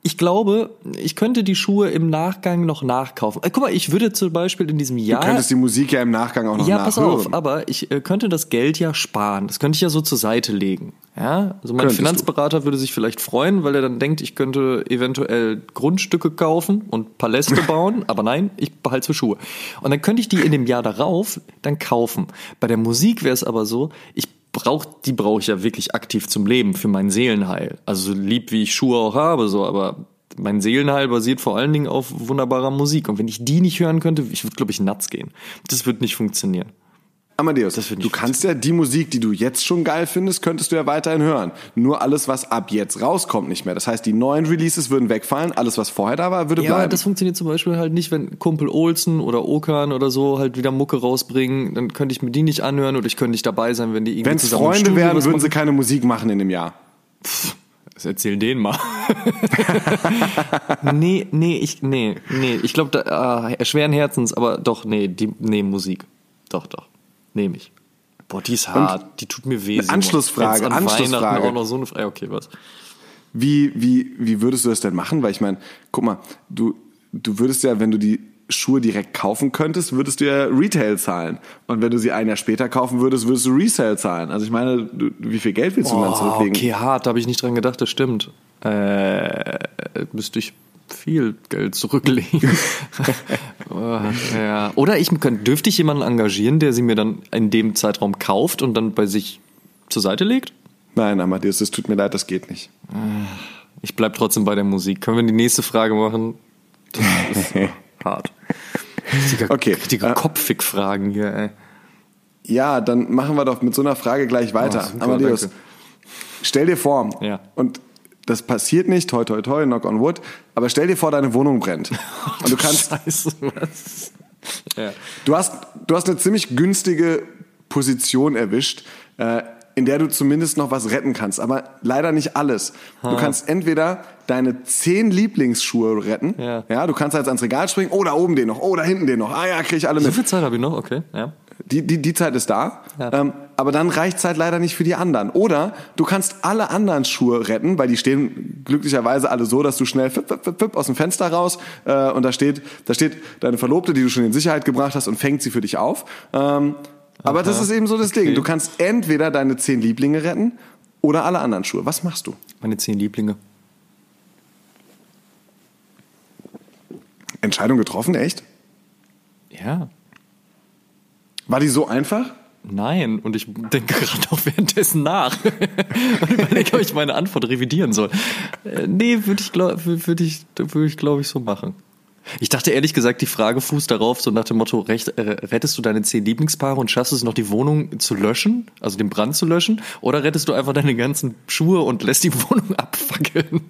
ich glaube, ich könnte die Schuhe im Nachgang noch nachkaufen. Äh, guck mal, ich würde zum Beispiel in diesem Jahr. Du könntest die Musik ja im Nachgang auch noch ja, pass nachhören. auf, aber ich äh, könnte das Geld ja sparen. Das könnte ich ja so zur Seite legen. Ja, also mein Könntest du. Finanzberater würde sich vielleicht freuen, weil er dann denkt, ich könnte eventuell Grundstücke kaufen und Paläste *laughs* bauen, aber nein, ich behalte für Schuhe. Und dann könnte ich die in dem Jahr darauf dann kaufen. Bei der Musik wäre es aber so, ich brauch, die brauche ich ja wirklich aktiv zum Leben, für mein Seelenheil. Also so lieb wie ich Schuhe auch habe, so, aber mein Seelenheil basiert vor allen Dingen auf wunderbarer Musik. Und wenn ich die nicht hören könnte, ich würde, glaube ich, nuts gehen. Das wird nicht funktionieren. Amadeus, du kannst ja die Musik, die du jetzt schon geil findest, könntest du ja weiterhin hören. Nur alles, was ab jetzt rauskommt, nicht mehr. Das heißt, die neuen Releases würden wegfallen, alles, was vorher da war, würde Ja, bleiben. das funktioniert zum Beispiel halt nicht, wenn Kumpel Olsen oder Okan oder so halt wieder Mucke rausbringen, dann könnte ich mir die nicht anhören oder ich könnte nicht dabei sein, wenn die irgendwie Wenn es zusammen Freunde wären, würden sie keine Musik machen in dem Jahr. Das erzähl denen mal. *laughs* nee, nee, ich, nee, nee, ich glaube, da, äh, schweren Herzens, aber doch, nee, die, nee, Musik. Doch, doch, nehme ich. Boah, die ist hart, die tut mir weh. Simon. Anschlussfrage, an Anschlussfrage. Weihnachten auch noch so eine Frage, okay, was? Wie, wie, wie würdest du das denn machen? Weil ich meine, guck mal, du, du würdest ja, wenn du die Schuhe direkt kaufen könntest, würdest du ja Retail zahlen. Und wenn du sie ein Jahr später kaufen würdest, würdest du Resale zahlen. Also ich meine, du, wie viel Geld willst du dann Oh, zurücklegen? okay, hart, da habe ich nicht dran gedacht, das stimmt. Äh, müsste ich viel Geld zurücklegen. *laughs* Oh, ja. Oder ich könnte, dürfte ich jemanden engagieren, der sie mir dann in dem Zeitraum kauft und dann bei sich zur Seite legt? Nein, Amadeus, das tut mir leid, das geht nicht. Ich bleib trotzdem bei der Musik. Können wir die nächste Frage machen? Das ist *laughs* hart. Richtiger, Okay, richtiger äh, Kopffick-Fragen hier, ey. Ja, dann machen wir doch mit so einer Frage gleich weiter. Oh, super, Amadeus, danke. stell dir vor, Ja. und das passiert nicht, toi toi toi, knock on wood, aber stell dir vor, deine Wohnung brennt. *laughs* Und du kannst, Scheiße, was? Ja. du hast, du hast eine ziemlich günstige Position erwischt, äh, in der du zumindest noch was retten kannst, aber leider nicht alles. Du kannst entweder deine zehn Lieblingsschuhe retten, Ja. ja, du kannst jetzt ans Regal springen, oh, da oben den noch, oh, da hinten den noch, ah ja, krieg ich alle So mit. viel Zeit habe ich noch, okay. Ja. Die, die, die Zeit ist da, Ja. ähm, aber dann reicht Zeit leider nicht für die anderen. Oder du kannst alle anderen Schuhe retten, weil die stehen glücklicherweise alle so, dass du schnell fipp, fipp, fipp, fipp aus dem Fenster raus äh, und da steht, da steht deine Verlobte, die du schon in Sicherheit gebracht hast und fängt sie für dich auf. Ähm, aber das ist eben so das Ding. Du kannst entweder deine zehn Lieblinge retten oder alle anderen Schuhe. Was machst du? Meine zehn Lieblinge. Entscheidung getroffen, echt? Ja. War die so einfach? Nein, und ich denke gerade auch währenddessen nach *laughs* und überlege, ob ich meine Antwort revidieren soll. Äh, nee, würde ich, würde ich, würde ich glaube ich, so machen. Ich dachte ehrlich gesagt, die Frage fußt darauf, so nach dem Motto, recht, äh, rettest du deine zehn Lieblingspaare und schaffst es noch, die Wohnung zu löschen, also den Brand zu löschen, oder rettest du einfach deine ganzen Schuhe und lässt die *laughs* Wohnung abfackeln?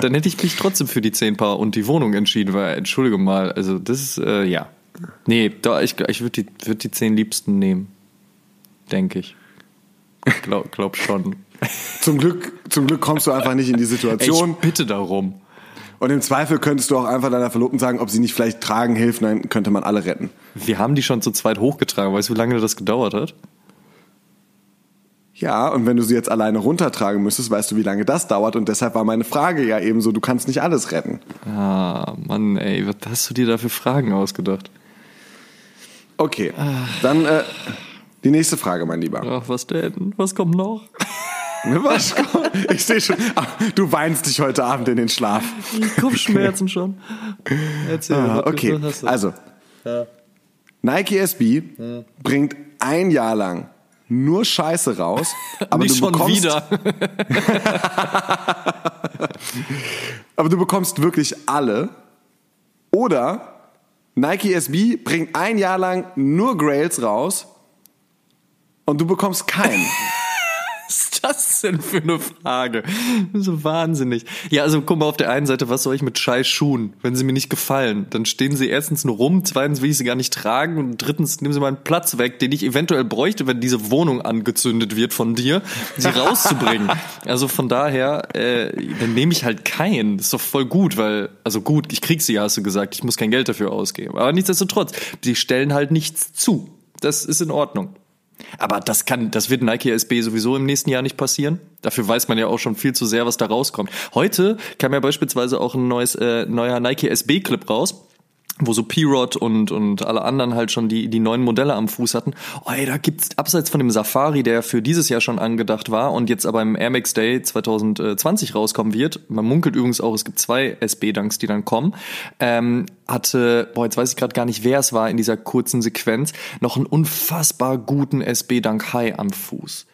Dann hätte ich mich trotzdem für die zehn Paar und die Wohnung entschieden, weil, entschuldige mal, also das ist, äh, ja. Nee, da, ich, ich würde die, würd die zehn Liebsten nehmen. Denke ich. Glaub, glaub schon. *laughs* Zum Glück, zum Glück kommst du einfach nicht in die Situation. ich bitte darum. Und im Zweifel könntest du auch einfach deiner Verlobten sagen, ob sie nicht vielleicht tragen hilft, dann könnte man alle retten. Wir haben die schon zu zweit hochgetragen. Weißt du, wie lange das gedauert hat? Ja, und wenn du sie jetzt alleine runtertragen müsstest, weißt du, wie lange das dauert. Und deshalb war meine Frage ja eben so, du kannst nicht alles retten. Ah, Mann, ey, was hast du dir da für Fragen ausgedacht? Okay, dann äh, die nächste Frage, mein Lieber. Ach, was denn? Was kommt noch? *laughs* Was? Ich sehe schon, ah, du weinst dich heute Abend in den Schlaf. Kopfschmerzen schon. Erzähl, Ah, okay, also Nike SB bringt ein Jahr lang nur Scheiße raus, *laughs* aber Nicht du schon bekommst, wieder. *laughs* aber du bekommst wirklich alle. Oder Nike SB bringt ein Jahr lang nur Grails raus und du bekommst keinen. *laughs* Was ist das denn für eine Frage? So wahnsinnig. Ja, also guck mal auf der einen Seite, was soll ich mit scheiß Schuhen, wenn sie mir nicht gefallen? Dann stehen sie erstens nur rum, zweitens will ich sie gar nicht tragen und drittens nehmen sie mal einen Platz weg, den ich eventuell bräuchte, wenn diese Wohnung angezündet wird von dir, sie rauszubringen. *laughs* also von daher, äh, dann nehme ich halt keinen. Das ist doch voll gut, weil, also gut, ich krieg sie, hast du gesagt, ich muss kein Geld dafür ausgeben. Aber nichtsdestotrotz, die stellen halt nichts zu. Das ist in Ordnung. Aber das kann, das wird Nike SB sowieso im nächsten Jahr nicht passieren. Dafür weiß man ja auch schon viel zu sehr, was da rauskommt. Heute kam ja beispielsweise auch ein neues, äh, neuer Nike SB Clip raus wo so P-Rod und, und alle anderen halt schon die, die neuen Modelle am Fuß hatten. Oh, ey, da gibt's abseits von dem Safari, der für dieses Jahr schon angedacht war und jetzt aber im Air Max Day 2020 rauskommen wird. Man munkelt übrigens auch, es gibt zwei SB-Dunks, die dann kommen. Ähm, hatte, boah, jetzt weiß ich gerade gar nicht, wer es war in dieser kurzen Sequenz, noch einen unfassbar guten SB-Dunk High am Fuß.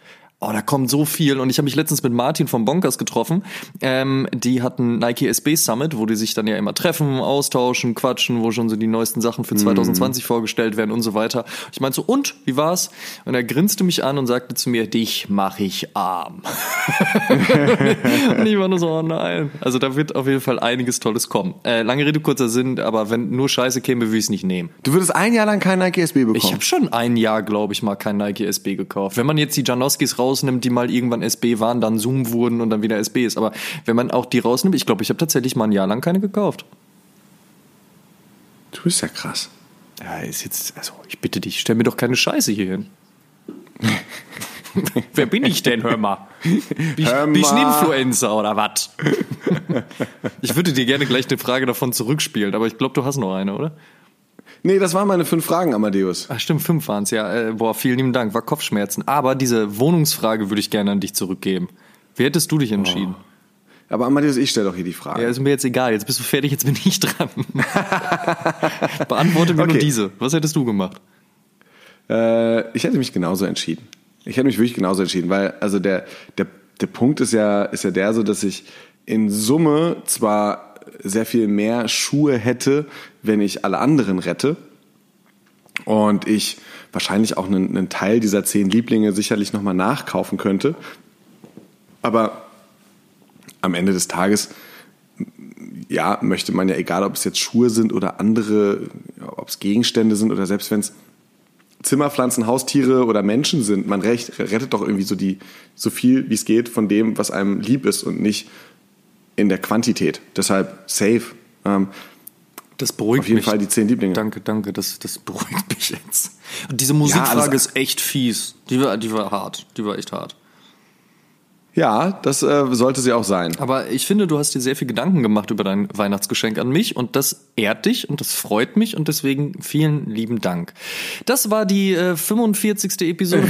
Oh, da kommt so viel. Und ich habe mich letztens mit Martin vom Bonkers getroffen. Ähm, die hatten Nike SB Summit, wo die sich dann ja immer treffen, austauschen, quatschen, wo schon so die neuesten Sachen für 2020 mm. vorgestellt werden und so weiter. Ich meinte so, und, wie war's? Und er grinste mich an und sagte zu mir, dich mach ich arm. *laughs* und ich war nur so, oh nein. Also da wird auf jeden Fall einiges Tolles kommen. Äh, lange Rede, kurzer Sinn, aber wenn nur Scheiße käme, würde ich es nicht nehmen. Du würdest ein Jahr lang kein Nike SB bekommen? Ich habe schon ein Jahr, glaube ich, mal kein Nike SB gekauft. Wenn man jetzt die Janoskis raus rausnimmt, die mal irgendwann SB waren, dann Zoom wurden und dann wieder SB ist. Aber wenn man auch die rausnimmt, ich glaube, ich habe tatsächlich mal ein Jahr lang keine gekauft. Du bist ja krass. Ja, ist jetzt, also ich bitte dich, stell mir doch keine Scheiße hier hin. *laughs* Wer bin ich denn, hör mal? Bin ich, bin ich ein Influencer oder was? ich würde dir gerne gleich eine Frage davon zurückspielen, aber ich glaube, du hast noch eine, oder? Nee, das waren meine fünf Fragen, Amadeus. Ach stimmt, fünf waren's ja. Äh, boah, vielen lieben Dank, war Kopfschmerzen. Aber diese Wohnungsfrage würde ich gerne an dich zurückgeben. Wie hättest du dich entschieden? Oh. Aber Amadeus, ich stelle doch hier die Frage. Ja, ist mir jetzt egal. Jetzt bist du fertig, jetzt bin ich dran. *laughs* Beantworte mir okay. nur diese. Was hättest du gemacht? Äh, ich hätte mich genauso entschieden. Ich hätte mich wirklich genauso entschieden, weil also der, der, der Punkt ist ja, ist ja der so, dass ich in Summe zwar sehr viel mehr Schuhe hätte, wenn ich alle anderen rette. Und ich wahrscheinlich auch einen, einen Teil dieser zehn Lieblinge sicherlich nochmal nachkaufen könnte. Aber am Ende des Tages, ja, möchte man ja, egal ob es jetzt Schuhe sind oder andere, ob es Gegenstände sind oder selbst wenn es Zimmerpflanzen, Haustiere oder Menschen sind, man recht, rettet doch irgendwie so die, so viel wie es geht von dem, was einem lieb ist und nicht in der Quantität. Deshalb safe. Ähm, das beruhigt mich. Auf jeden mich. Fall die zehn Lieblinge. Danke, danke, das, das beruhigt *laughs* mich jetzt. Und diese Musikfrage ja, ist echt fies. Die war, die war hart. Die war echt hart. Ja, das äh, sollte sie auch sein. Aber ich finde, du hast dir sehr viel Gedanken gemacht über dein Weihnachtsgeschenk an mich und das ehrt dich und das freut mich und deswegen vielen lieben Dank. Das war die äh, 45. Episode.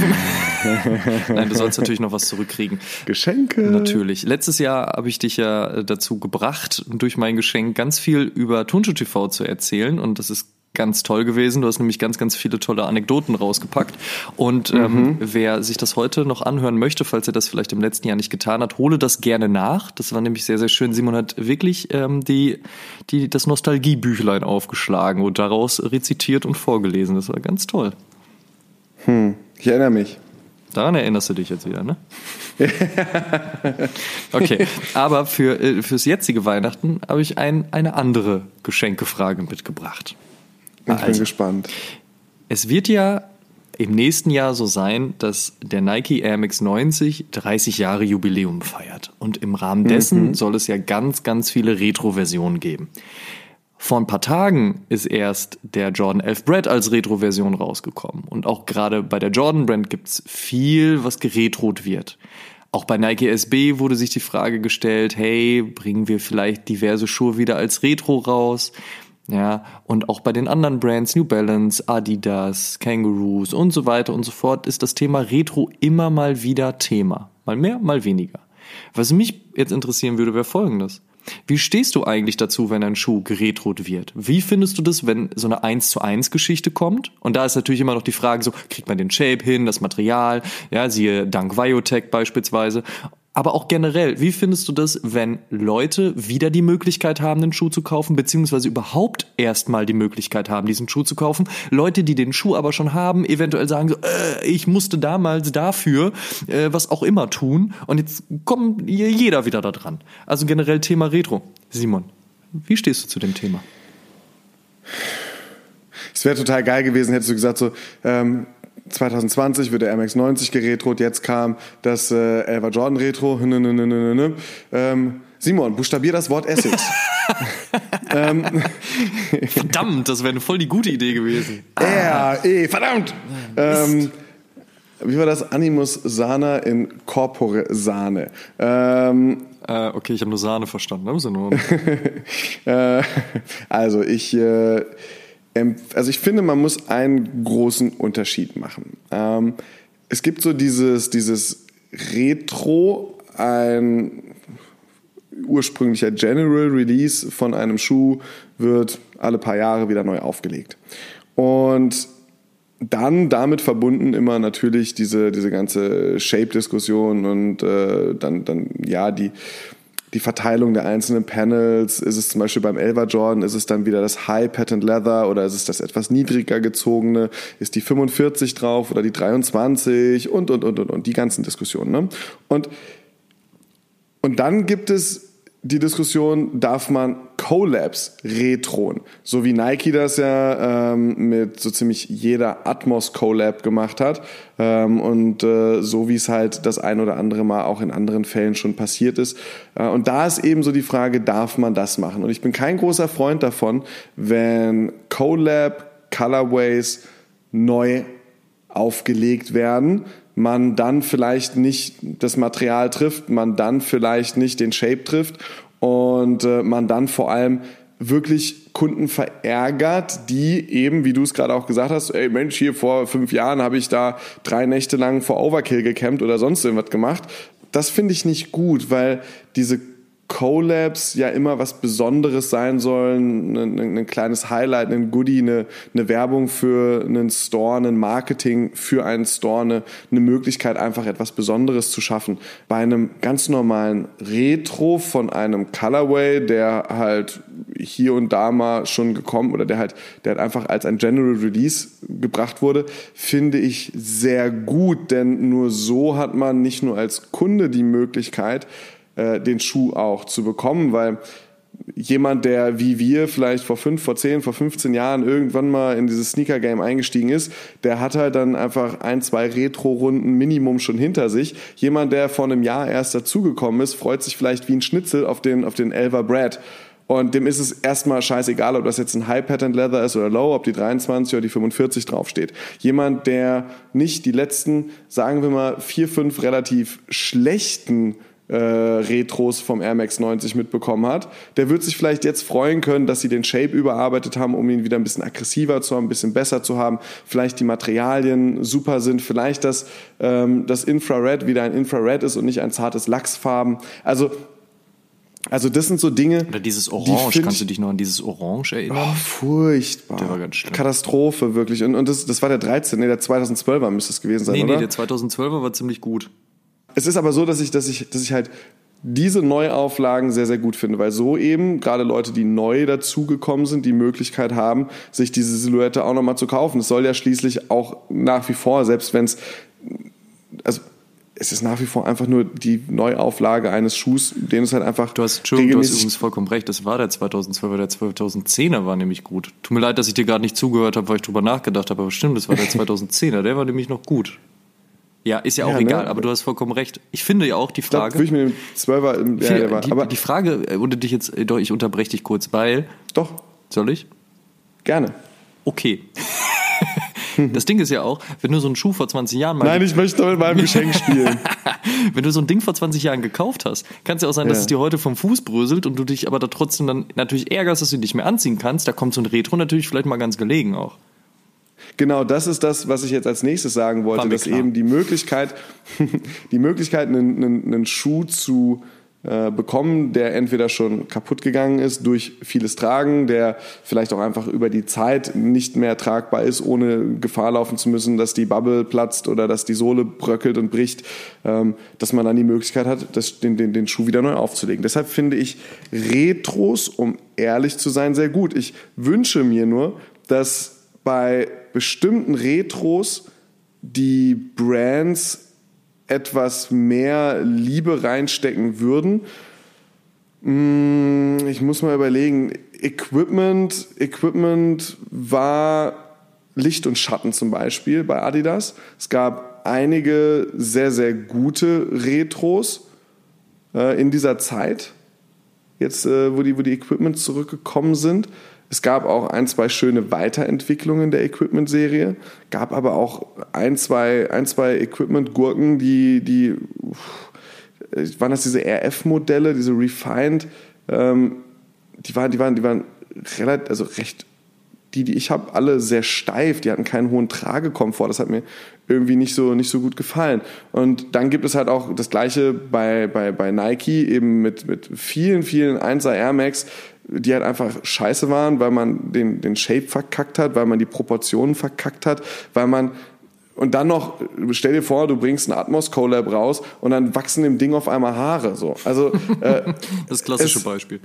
*laughs* Nein, du sollst natürlich noch was zurückkriegen. Geschenke. Natürlich. Letztes Jahr habe ich dich ja äh, dazu gebracht, durch mein Geschenk ganz viel über Tonschuh TV zu erzählen und das ist ganz toll gewesen. Du hast nämlich ganz, ganz viele tolle Anekdoten rausgepackt. Und ähm, mhm. wer sich das heute noch anhören möchte, falls er das vielleicht im letzten Jahr nicht getan hat, hole das gerne nach. Das war nämlich sehr, sehr schön. Simon hat wirklich ähm, die, die, das Nostalgiebüchlein aufgeschlagen und daraus rezitiert und vorgelesen. Das war ganz toll. Hm, ich erinnere mich. Daran erinnerst du dich jetzt wieder, ne? *laughs* okay, aber für, äh, fürs jetzige Weihnachten habe ich ein, eine andere Geschenkefrage mitgebracht. Ich also, bin gespannt. Es wird ja im nächsten Jahr so sein, dass der Nike Air Max 90 30 Jahre Jubiläum feiert. Und im Rahmen dessen mhm. soll es ja ganz, ganz viele Retro-Versionen geben. Vor ein paar Tagen ist erst der Jordan 11 Bread als Retro-Version rausgekommen. Und auch gerade bei der Jordan Brand gibt's viel, was geretrot wird. Auch bei Nike SB wurde sich die Frage gestellt, hey, bringen wir vielleicht diverse Schuhe wieder als Retro raus? Ja, und auch bei den anderen Brands, New Balance, Adidas, Kangaroos und so weiter und so fort, ist das Thema Retro immer mal wieder Thema. Mal mehr, mal weniger. Was mich jetzt interessieren würde, wäre folgendes. Wie stehst du eigentlich dazu, wenn ein Schuh geretrot wird? Wie findest du das, wenn so eine 1 zu 1 Geschichte kommt? Und da ist natürlich immer noch die Frage so, kriegt man den Shape hin, das Material, ja, siehe Dank Biotech beispielsweise. Aber auch generell, wie findest du das, wenn Leute wieder die Möglichkeit haben, einen Schuh zu kaufen, beziehungsweise überhaupt erstmal die Möglichkeit haben, diesen Schuh zu kaufen? Leute, die den Schuh aber schon haben, eventuell sagen so, äh, ich musste damals dafür äh, was auch immer tun und jetzt kommt jeder wieder da dran. Also generell Thema Retro. Simon, wie stehst du zu dem Thema? Es wäre total geil gewesen, hättest du gesagt so, ähm, 2020 wird der MX 90 geretrot, jetzt kam das äh, Elva Jordan Retro. Ähm, Simon, buchstabier das Wort Essex. *laughs* ähm, verdammt, das wäre voll die gute Idee gewesen. R, E, verdammt! Ähm, wie war das? Animus Sana in Corpore Sahne. Ähm, äh, okay, ich habe nur Sahne verstanden. *laughs* Äh, also ich... Äh, also ich finde, man muss einen großen Unterschied machen. Ähm, es gibt so dieses, dieses Retro, ein ursprünglicher General Release von einem Schuh wird alle paar Jahre wieder neu aufgelegt. Und dann damit verbunden immer natürlich diese, diese ganze Shape-Diskussion und äh, dann, dann ja die die Verteilung der einzelnen Panels. Ist es zum Beispiel beim Elva Jordan, ist es dann wieder das High Patent Leather oder ist es das etwas niedriger gezogene? Ist die 45 drauf oder die 23 und, und, und, und, und die ganzen Diskussionen. Ne? Und, und dann gibt es die Diskussion, darf man Collabs retronen? So wie Nike das ja ähm, mit so ziemlich jeder Atmos Collab gemacht hat ähm, und äh, so wie es halt das ein oder andere Mal auch in anderen Fällen schon passiert ist. Äh, und da ist eben so die Frage, darf man das machen? Und ich bin kein großer Freund davon, wenn Collab Colorways neu aufgelegt werden, man dann vielleicht nicht das Material trifft, man dann vielleicht nicht den Shape trifft und äh, man dann vor allem wirklich Kunden verärgert, die eben, wie du es gerade auch gesagt hast, ey Mensch, hier vor fünf Jahren habe ich da drei Nächte lang vor Overkill gecampt oder sonst irgendwas gemacht. Das finde ich nicht gut, weil diese Collabs ja immer was Besonderes sein sollen, ein, ein kleines Highlight, ein Goodie, eine, eine, Werbung für einen Store, ein Marketing für einen Store, eine, eine Möglichkeit, einfach etwas Besonderes zu schaffen. Bei einem ganz normalen Retro von einem Colorway, der halt hier und da mal schon gekommen oder der halt, der halt einfach als ein General Release gebracht wurde, finde ich sehr gut, denn nur so hat man nicht nur als Kunde die Möglichkeit, äh, den Schuh auch zu bekommen, weil jemand, der wie wir vielleicht vor fünf, vor zehn, vor 15 Jahren irgendwann mal in dieses Sneaker-Game eingestiegen ist, der hat halt dann einfach ein, zwei Retro-Runden Minimum schon hinter sich. Jemand, der vor einem Jahr erst dazugekommen ist, freut sich vielleicht wie ein Schnitzel auf den, auf den Elva Brad. Und dem ist es erstmal scheißegal, ob das jetzt ein High Patent Leather ist oder Low, ob die 23 oder die 45 draufsteht. Jemand, der nicht die letzten, sagen wir mal, vier, fünf relativ schlechten äh, Retros vom Air Max 90 mitbekommen hat. Der wird sich vielleicht jetzt freuen können, dass sie den Shape überarbeitet haben, um ihn wieder ein bisschen aggressiver zu haben, ein bisschen besser zu haben. Vielleicht die Materialien super sind, vielleicht dass ähm, das Infrared wieder ein Infrared ist und nicht ein zartes Lachsfarben. Also also das sind so Dinge. Oder dieses Orange, kannst du dich noch an dieses Orange erinnern? Oh, furchtbar. Der war ganz schlimm. Katastrophe, wirklich. Und, und das, das war der 13, nee, der 2012er müsste es gewesen sein, nee, oder? Nee, der 2012er war ziemlich gut. Es ist aber so, dass ich, dass ich, dass ich halt diese Neuauflagen sehr, sehr gut finde, weil so eben gerade Leute, die neu dazugekommen sind, die Möglichkeit haben, sich diese Silhouette auch nochmal zu kaufen. Es soll ja schließlich auch nach wie vor, selbst wenn es, also es ist nach wie vor einfach nur die Neuauflage eines Schuhs, den es halt einfach. Du hast, du hast übrigens vollkommen recht, das war der 2012er, der 2010er war nämlich gut. Tut mir leid, dass ich dir gerade nicht zugehört habe, weil ich drüber nachgedacht habe, aber stimmt, das war der *laughs* 2010er, der war nämlich noch gut. Ja, ist ja auch ja, egal, ne? aber du hast vollkommen recht. Ich finde ja auch die Frage. Ich, glaub, ich mit dem Zwölfer, ja, der war, die, aber die Frage, äh, unter dich jetzt, äh, doch, ich unterbreche dich kurz, weil. Doch. Soll ich? Gerne. Okay. *laughs* Das Ding ist ja auch, wenn du so einen Schuh vor 20 Jahren mal. Nein, ich möchte mit meinem Geschenk spielen. *laughs* wenn du so ein Ding vor 20 Jahren gekauft hast, kann es ja auch sein, dass ja. es dir heute vom Fuß bröselt und du dich aber da trotzdem dann natürlich ärgerst, dass du dich nicht mehr anziehen kannst. Da kommt so ein Retro natürlich vielleicht mal ganz gelegen auch. Genau, das ist das, was ich jetzt als nächstes sagen wollte, dass klar. eben die Möglichkeit, *laughs* die Möglichkeit, einen, einen, einen Schuh zu äh, bekommen, der entweder schon kaputt gegangen ist durch vieles Tragen, der vielleicht auch einfach über die Zeit nicht mehr tragbar ist, ohne Gefahr laufen zu müssen, dass die Bubble platzt oder dass die Sohle bröckelt und bricht, ähm, dass man dann die Möglichkeit hat, das, den, den, den Schuh wieder neu aufzulegen. Deshalb finde ich Retros, um ehrlich zu sein, sehr gut. Ich wünsche mir nur, dass bei bestimmten Retros die Brands etwas mehr Liebe reinstecken würden. Mm, ich muss mal überlegen. Equipment, Equipment war Licht und Schatten zum Beispiel bei Adidas. Es gab einige sehr, sehr gute Retros äh, in dieser Zeit, jetzt äh, wo, die, wo die Equipment zurückgekommen sind. Es gab auch ein, zwei schöne Weiterentwicklungen der Equipment-Serie, gab aber auch ein, zwei, ein, zwei Equipment-Gurken, die, die waren das diese RF-Modelle, diese Refined, ähm, die waren, die waren, die waren relativ, also recht, die, die ich habe, alle sehr steif, die hatten keinen hohen Tragekomfort, das hat mir irgendwie nicht so, nicht so gut gefallen. Und dann gibt es halt auch das Gleiche bei, bei, bei Nike, eben mit, mit vielen, vielen 1er Air Max, die halt einfach scheiße waren, weil man den, den Shape verkackt hat, weil man die Proportionen verkackt hat, weil man und dann noch, stell dir vor, du bringst ein Atmos Collab raus und dann wachsen dem Ding auf einmal Haare. So. Also, äh, *laughs* das klassische es, Beispiel.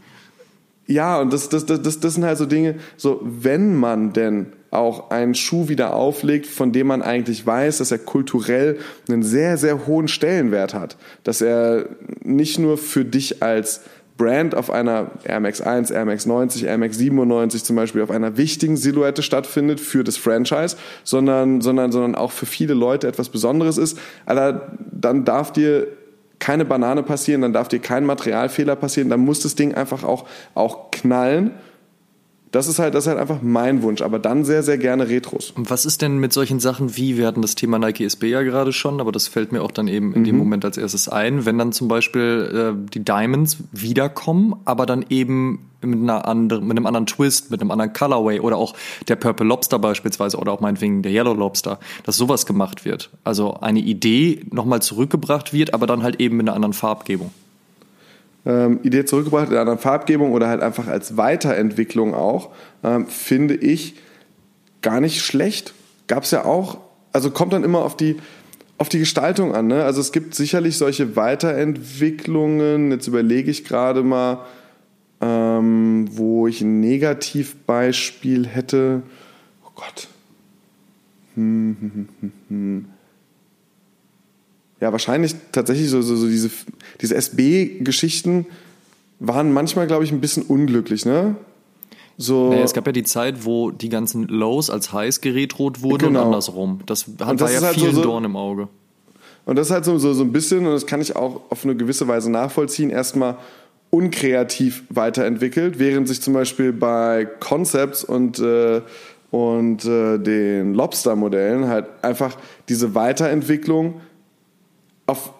Ja, und das, das, das, das sind halt so Dinge, so wenn man denn auch einen Schuh wieder auflegt, von dem man eigentlich weiß, dass er kulturell einen sehr, sehr hohen Stellenwert hat. Dass er nicht nur für dich als Brand auf einer Air Max 1, Air Max 90, Air Max 97 zum Beispiel auf einer wichtigen Silhouette stattfindet für das Franchise, sondern, sondern, sondern auch für viele Leute etwas Besonderes ist. Alter, dann darf dir keine Banane passieren, dann darf dir kein Materialfehler passieren, dann muss das Ding einfach auch, auch knallen das ist halt, das ist halt einfach mein Wunsch, aber dann sehr, sehr gerne Retros. Und was ist denn mit solchen Sachen wie, wir hatten das Thema Nike SB ja gerade schon, aber das fällt mir auch dann eben in mhm. dem Moment als erstes ein, wenn dann zum Beispiel äh, die Diamonds wiederkommen, aber dann eben mit einer anderen, mit einem anderen Twist, mit einem anderen Colorway oder auch der Purple Lobster beispielsweise oder auch meinetwegen der Yellow Lobster, dass sowas gemacht wird. Also eine Idee nochmal zurückgebracht wird, aber dann halt eben mit einer anderen Farbgebung ähm, Idee zurückgebracht in einer Farbgebung oder halt einfach als Weiterentwicklung auch, ähm, finde ich gar nicht schlecht. Gab es ja auch, also kommt dann immer auf die, auf die Gestaltung an. Ne? Also es gibt sicherlich solche Weiterentwicklungen, jetzt überlege ich gerade mal, ähm, wo ich ein Negativbeispiel hätte. Oh Gott. Hm, hm, hm, hm. hm ja, wahrscheinlich tatsächlich so, so, so diese, diese SB-Geschichten waren manchmal, glaube ich, ein bisschen unglücklich, ne? So naja, es gab ja die Zeit, wo die ganzen Lows als heiß geretrot wurden genau. und andersrum. Das, hat, das war ja halt vielen so, Dorn im Auge. Und das ist halt so, so, so ein bisschen, und das kann ich auch auf eine gewisse Weise nachvollziehen, erstmal unkreativ weiterentwickelt, während sich zum Beispiel bei Concepts und, äh, und äh, den Lobster-Modellen halt einfach diese Weiterentwicklung auf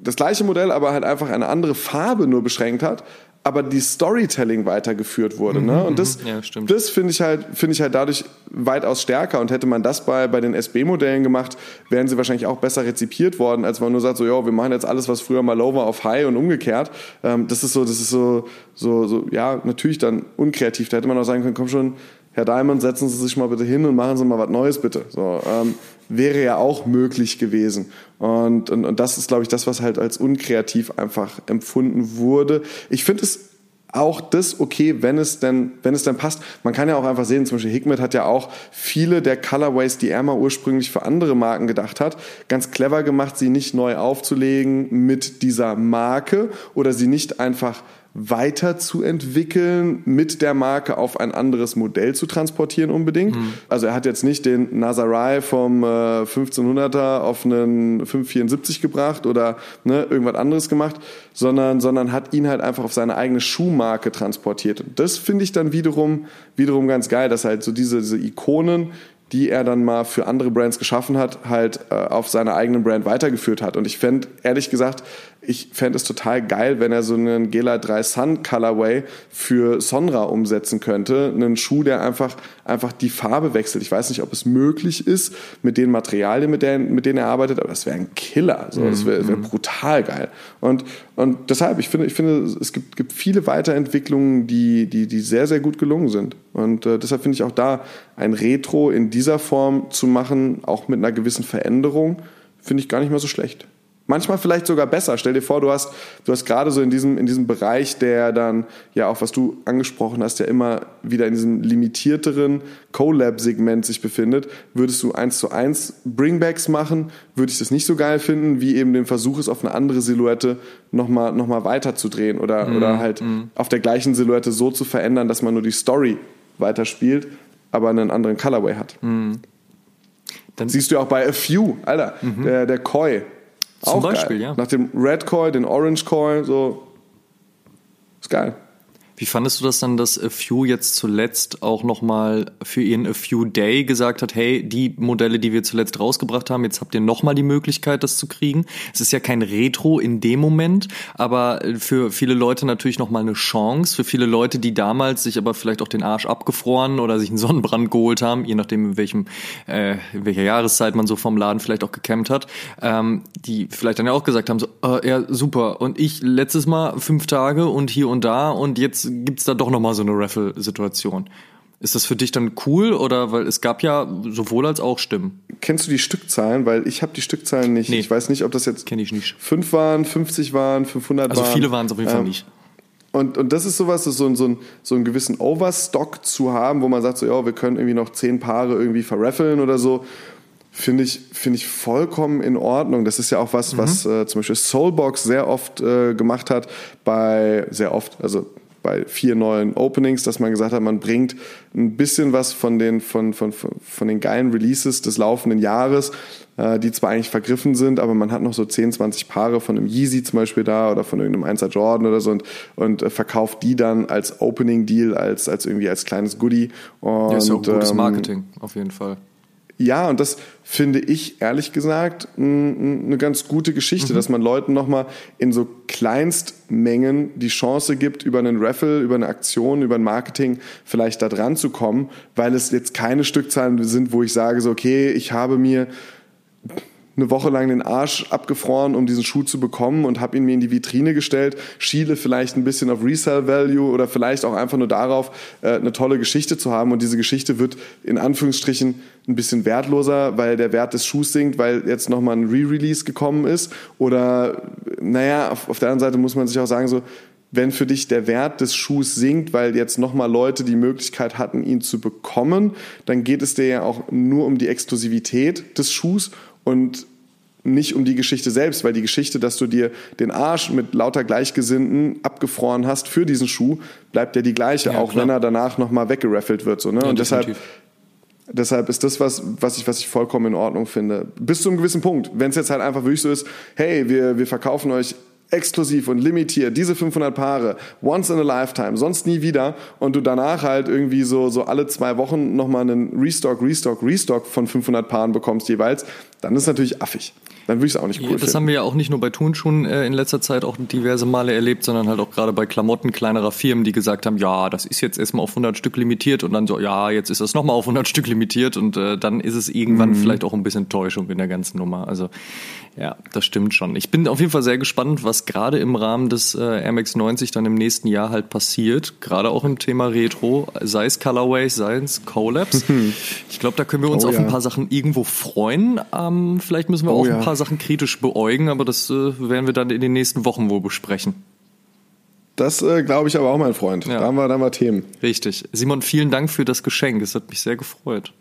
das gleiche Modell, aber halt einfach eine andere Farbe nur beschränkt hat, aber die Storytelling weitergeführt wurde. Ne? Und das, mhm. ja, das finde ich halt, finde ich halt dadurch weitaus stärker. Und hätte man das bei, bei den SB-Modellen gemacht, wären sie wahrscheinlich auch besser rezipiert worden, als man nur sagt, so, ja, wir machen jetzt alles, was früher mal low war, auf high und umgekehrt. Ähm, das ist so, das ist so, so, so, ja, natürlich dann unkreativ. Da hätte man auch sagen können, komm schon, Herr Diamond, setzen Sie sich mal bitte hin und machen Sie mal was Neues bitte. So, ähm, wäre ja auch möglich gewesen. Und, und, und das ist, glaube ich, das, was halt als unkreativ einfach empfunden wurde. Ich finde es auch das okay, wenn es denn, wenn es denn passt. Man kann ja auch einfach sehen, zum Beispiel Hikmet hat ja auch viele der Colorways, die er mal ursprünglich für andere Marken gedacht hat, ganz clever gemacht, sie nicht neu aufzulegen mit dieser Marke oder sie nicht einfach weiterzuentwickeln, mit der Marke auf ein anderes Modell zu transportieren unbedingt. Mhm. Also er hat jetzt nicht den Nazarai vom äh, 1500er auf einen 574 gebracht oder ne, irgendwas anderes gemacht, sondern, sondern hat ihn halt einfach auf seine eigene Schuhmarke transportiert. Und das finde ich dann wiederum, wiederum ganz geil, dass halt so diese, diese Ikonen die er dann mal für andere Brands geschaffen hat, halt äh, auf seiner eigenen Brand weitergeführt hat. Und ich fände, ehrlich gesagt, ich fände es total geil, wenn er so einen Gela 3 Sun Colorway für Sonra umsetzen könnte. Einen Schuh, der einfach, einfach die Farbe wechselt. Ich weiß nicht, ob es möglich ist mit den Materialien, mit denen, mit denen er arbeitet, aber das wäre ein Killer. So, das wäre wär mhm. brutal geil. Und, und deshalb, ich finde, ich finde, es gibt, gibt viele Weiterentwicklungen, die, die, die sehr, sehr gut gelungen sind. Und äh, deshalb finde ich auch da ein Retro in dieser Form zu machen, auch mit einer gewissen Veränderung, finde ich gar nicht mehr so schlecht. Manchmal vielleicht sogar besser. Stell dir vor, du hast, du hast gerade so in diesem, in diesem Bereich, der dann, ja auch was du angesprochen hast, ja immer wieder in diesem limitierteren Collab-Segment sich befindet. Würdest du eins zu eins Bringbacks machen, würde ich das nicht so geil finden, wie eben den Versuch ist, auf eine andere Silhouette nochmal noch mal weiter zu drehen oder, mm, oder halt mm. auf der gleichen Silhouette so zu verändern, dass man nur die Story weiterspielt, aber einen anderen Colorway hat. Dann siehst du auch bei A Few, Alter, mhm. der, der Koi zum auch Beispiel, geil. ja. Nach dem Red Coil, den Orange Coil, so. Ist geil. Wie fandest du das dann, dass A Few jetzt zuletzt auch nochmal für ihren A Few Day gesagt hat, hey, die Modelle, die wir zuletzt rausgebracht haben, jetzt habt ihr nochmal die Möglichkeit, das zu kriegen. Es ist ja kein Retro in dem Moment, aber für viele Leute natürlich nochmal eine Chance. Für viele Leute, die damals sich aber vielleicht auch den Arsch abgefroren oder sich einen Sonnenbrand geholt haben, je nachdem in welchem, äh, in welcher Jahreszeit man so vom Laden vielleicht auch gekämmt hat, ähm, die vielleicht dann ja auch gesagt haben, so, äh, ja, super. Und ich letztes Mal fünf Tage und hier und da und jetzt gibt es da doch nochmal so eine Raffle-Situation. Ist das für dich dann cool oder weil es gab ja sowohl als auch Stimmen? Kennst du die Stückzahlen? Weil ich habe die Stückzahlen nicht. Nee, ich weiß nicht, ob das jetzt kenn ich nicht. fünf waren, 50 waren, 500 also waren. Also viele waren es auf jeden Fall ähm, nicht. Und, und das ist sowas, so, ein, so, ein, so einen gewissen Overstock zu haben, wo man sagt, so, ja, wir können irgendwie noch zehn Paare irgendwie verraffeln oder so finde ich, finde ich vollkommen in Ordnung. Das ist ja auch was, mhm. was äh, zum Beispiel Soulbox sehr oft äh, gemacht hat, bei, sehr oft, also bei vier neuen Openings, dass man gesagt hat, man bringt ein bisschen was von den, von, von, von den geilen Releases des laufenden Jahres, äh, die zwar eigentlich vergriffen sind, aber man hat noch so 10, 20 Paare von einem Yeezy zum Beispiel da oder von irgendeinem 1er Jordan oder so und, und äh, verkauft die dann als Opening Deal, als, als irgendwie als kleines Goodie. Und, ja, ist auch gutes ähm, Marketing, auf jeden Fall. Ja, und das finde ich ehrlich gesagt eine ganz gute Geschichte, mhm. dass man Leuten nochmal in so Kleinstmengen die Chance gibt, über einen Raffle, über eine Aktion, über ein Marketing vielleicht da dran zu kommen, weil es jetzt keine Stückzahlen sind, wo ich sage so, okay, ich habe mir eine Woche lang den Arsch abgefroren, um diesen Schuh zu bekommen und habe ihn mir in die Vitrine gestellt, schiele vielleicht ein bisschen auf Resale Value oder vielleicht auch einfach nur darauf, äh, eine tolle Geschichte zu haben. Und diese Geschichte wird in Anführungsstrichen ein bisschen wertloser, weil der Wert des Schuhs sinkt, weil jetzt nochmal ein Re-Release gekommen ist. Oder naja, auf, auf der anderen Seite muss man sich auch sagen so, wenn für dich der Wert des Schuhs sinkt, weil jetzt nochmal Leute die Möglichkeit hatten, ihn zu bekommen, dann geht es dir ja auch nur um die Exklusivität des Schuhs. Und nicht um die Geschichte selbst, weil die Geschichte, dass du dir den Arsch mit lauter Gleichgesinnten abgefroren hast für diesen Schuh, bleibt ja die gleiche, ja, auch klar. wenn er danach nochmal weggeraffelt wird. So, ne? Ja, und deshalb, deshalb ist das was, was ich, was ich vollkommen in Ordnung finde. Bis zu einem gewissen Punkt. Wenn es jetzt halt einfach wirklich so ist, hey, wir, wir verkaufen euch exklusiv und limitiert, diese 500 Paare, once in a lifetime, sonst nie wieder und du danach halt irgendwie so, so alle zwei Wochen nochmal einen Restock, Restock, Restock von 500 Paaren bekommst jeweils, dann ist natürlich affig dann würde ich es auch nicht cool ja, Das finden. haben wir ja auch nicht nur bei Turnschuhen äh, in letzter Zeit auch diverse Male erlebt, sondern halt auch gerade bei Klamotten kleinerer Firmen, die gesagt haben, ja, das ist jetzt erstmal auf 100 Stück limitiert und dann so, ja, jetzt ist das nochmal auf 100 Stück limitiert und äh, dann ist es irgendwann mhm. vielleicht auch ein bisschen Täuschung in der ganzen Nummer. Also ja, das stimmt schon. Ich bin auf jeden Fall sehr gespannt, was gerade im Rahmen des äh, Air Max 90 dann im nächsten Jahr halt passiert, gerade auch im Thema Retro, sei es Colorways, sei es Collabs. *laughs* ich glaube, da können wir uns oh, auf ja. ein paar Sachen irgendwo freuen. Ähm, vielleicht müssen wir oh, auch ja. ein paar Sachen kritisch beäugen, aber das äh, werden wir dann in den nächsten Wochen wohl besprechen. Das äh, glaube ich aber auch, mein Freund. Ja. Da, haben wir, da haben wir Themen. Richtig. Simon, vielen Dank für das Geschenk. Es hat mich sehr gefreut.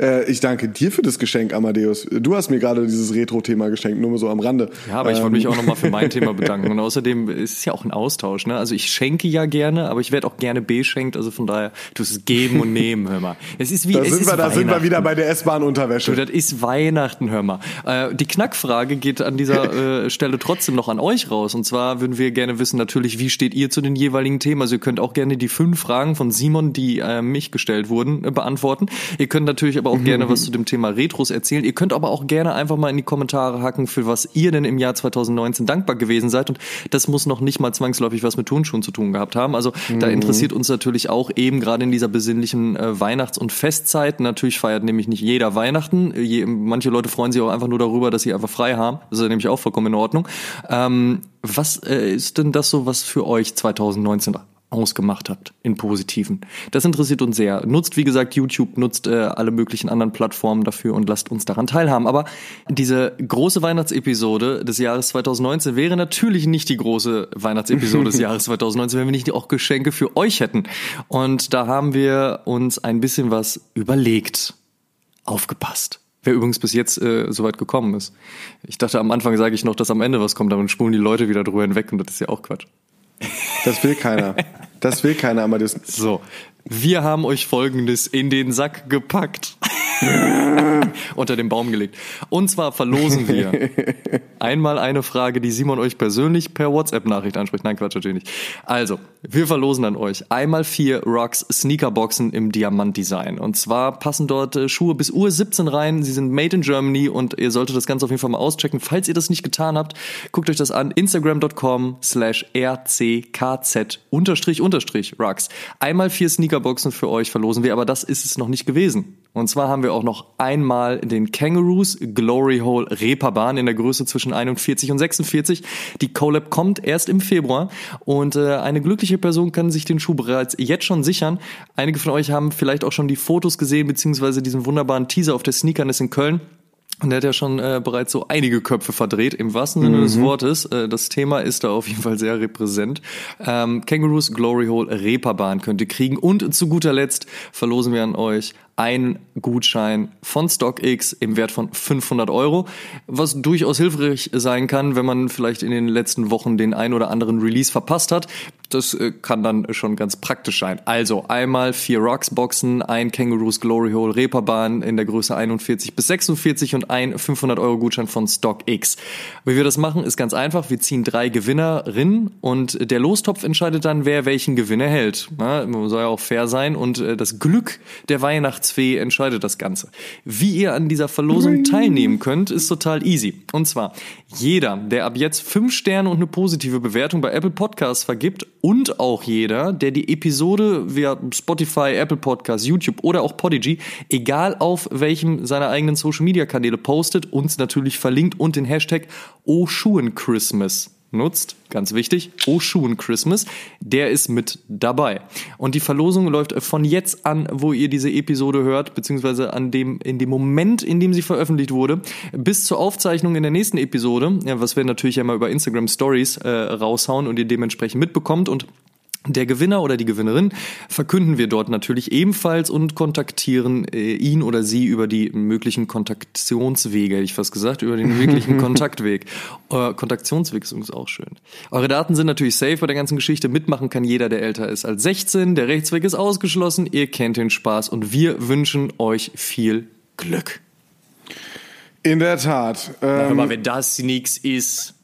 Äh, ich danke dir für das Geschenk, Amadeus. Du hast mir gerade dieses Retro-Thema geschenkt, nur mal so am Rande. Ja, aber ich wollte mich ähm. auch nochmal für mein Thema *laughs* bedanken. Und außerdem ist es ja auch ein Austausch. Ne? Also ich schenke ja gerne, aber ich werde auch gerne beschenkt. Also von daher, du es geben und nehmen, hör mal. Es ist wie, da es sind ist wir, Da sind wir wieder bei der S-Bahn-Unterwäsche. Du, das ist Weihnachten, hör mal. Äh, die Knackfrage geht an dieser *laughs* äh, Stelle trotzdem noch an euch raus. Und zwar würden wir gerne wissen, natürlich, wie steht ihr zu den jeweiligen Themen? Also ihr könnt auch gerne die fünf Fragen von Simon, die mich gestellt wurden, beantworten. Ihr könnt natürlich aber auch gerne was zu dem Thema Retros erzählen. Ihr könnt aber auch gerne einfach mal in die Kommentare hacken, für was ihr denn im Jahr 2019 dankbar gewesen seid. Und das muss noch nicht mal zwangsläufig was mit Turnschuhen zu tun gehabt haben. Also da interessiert uns natürlich auch eben gerade in dieser besinnlichen äh, Weihnachts- und Festzeit. Natürlich feiert nämlich nicht jeder Weihnachten. Je, manche Leute freuen sich auch einfach nur darüber, dass sie einfach frei haben. Das ist nämlich auch vollkommen in Ordnung. Ähm, was äh, ist denn das so, was für euch 2019 ausgemacht habt in positiven. Das interessiert uns sehr. Nutzt, wie gesagt, YouTube, nutzt äh, alle möglichen anderen Plattformen dafür und lasst uns daran teilhaben. Aber diese große Weihnachtsepisode des Jahres 2019 wäre natürlich nicht die große Weihnachtsepisode des *laughs* Jahres 2019, wenn wir nicht auch Geschenke für euch hätten. Und da haben wir uns ein bisschen was überlegt. Aufgepasst. Wer übrigens bis jetzt äh, so weit gekommen ist. Ich dachte, am Anfang sage ich noch, dass am Ende was kommt, dann spulen die Leute wieder drüber hinweg und das ist ja auch Quatsch. Das will keiner. Das will keiner, Amadeus. So, wir haben euch Folgendes in den Sack gepackt. *laughs* Unter den Baum gelegt. Und zwar verlosen wir *laughs* einmal eine Frage, die Simon euch persönlich per WhatsApp-Nachricht anspricht. Nein, Quatsch, natürlich nicht. Also, wir verlosen an euch einmal vier Rocks Sneakerboxen im Diamant-Design. Und zwar passen dort äh, Schuhe bis Uhr 17 rein. Sie sind made in Germany und ihr solltet das Ganze auf jeden Fall mal auschecken. Falls ihr das nicht getan habt, guckt euch das an. Instagram.com slash rckz unterstrich unterstrich Rocks. Einmal vier Sneakerboxen für euch verlosen wir, aber das ist es noch nicht gewesen. Und zwar haben wir auch noch einmal den Kangaroos Glory Hole Reeperbahn in der Größe zwischen 41 und 46. Die Collab kommt erst im Februar und äh, eine glückliche Person kann sich den Schuh bereits jetzt schon sichern. Einige von euch haben vielleicht auch schon die Fotos gesehen, beziehungsweise diesen wunderbaren Teaser auf der Sneakerness in Köln. Und der hat ja schon äh, bereits so einige Köpfe verdreht, im wahrsten Sinne des Wortes. Äh, das Thema ist da auf jeden Fall sehr repräsent. Ähm, Kangaroos Glory Hole Reeperbahn könnt ihr kriegen. Und zu guter Letzt verlosen wir an euch ein Gutschein von StockX im Wert von 500 Euro, was durchaus hilfreich sein kann, wenn man vielleicht in den letzten Wochen den ein oder anderen Release verpasst hat. Das äh, kann dann schon ganz praktisch sein. Also einmal vier Rocks Boxen, ein Kangaroos Glory Hole Reeperbahn in der Größe 41 bis 46 und ein 500 Euro Gutschein von StockX. Wie wir das machen, ist ganz einfach. Wir ziehen drei Gewinnerinnen und der Lostopf entscheidet dann, wer welchen Gewinn erhält. Ja, man soll ja auch fair sein und äh, das Glück der Weihnachtsfee entscheidet das Ganze. Wie ihr an dieser Verlosung teilnehmen könnt, ist total easy. Und zwar jeder, der ab jetzt fünf Sterne und eine positive Bewertung bei Apple Podcasts vergibt und auch jeder, der die Episode via Spotify, Apple Podcasts, YouTube oder auch Podigy, egal auf welchem seiner eigenen Social Media Kanäle postet, uns natürlich verlinkt und den Hashtag Oschuhen Christmas nutzt, ganz wichtig, Oschuhen Christmas, der ist mit dabei. Und die Verlosung läuft von jetzt an, wo ihr diese Episode hört, beziehungsweise an dem, in dem Moment, in dem sie veröffentlicht wurde, bis zur Aufzeichnung in der nächsten Episode, ja, was wir natürlich ja mal über Instagram Stories äh, raushauen und ihr dementsprechend mitbekommt und der Gewinner oder die Gewinnerin verkünden wir dort natürlich ebenfalls und kontaktieren äh, ihn oder sie über die möglichen Kontaktionswege, hätte ich fast gesagt, über den möglichen *laughs* Kontaktweg. Äh, Kontaktionsweg ist auch schön. Eure Daten sind natürlich safe bei der ganzen Geschichte. Mitmachen kann jeder, der älter ist als 16. Der Rechtsweg ist ausgeschlossen. Ihr kennt den Spaß und wir wünschen euch viel Glück. In der Tat. Ähm, Aber wenn das nichts ist.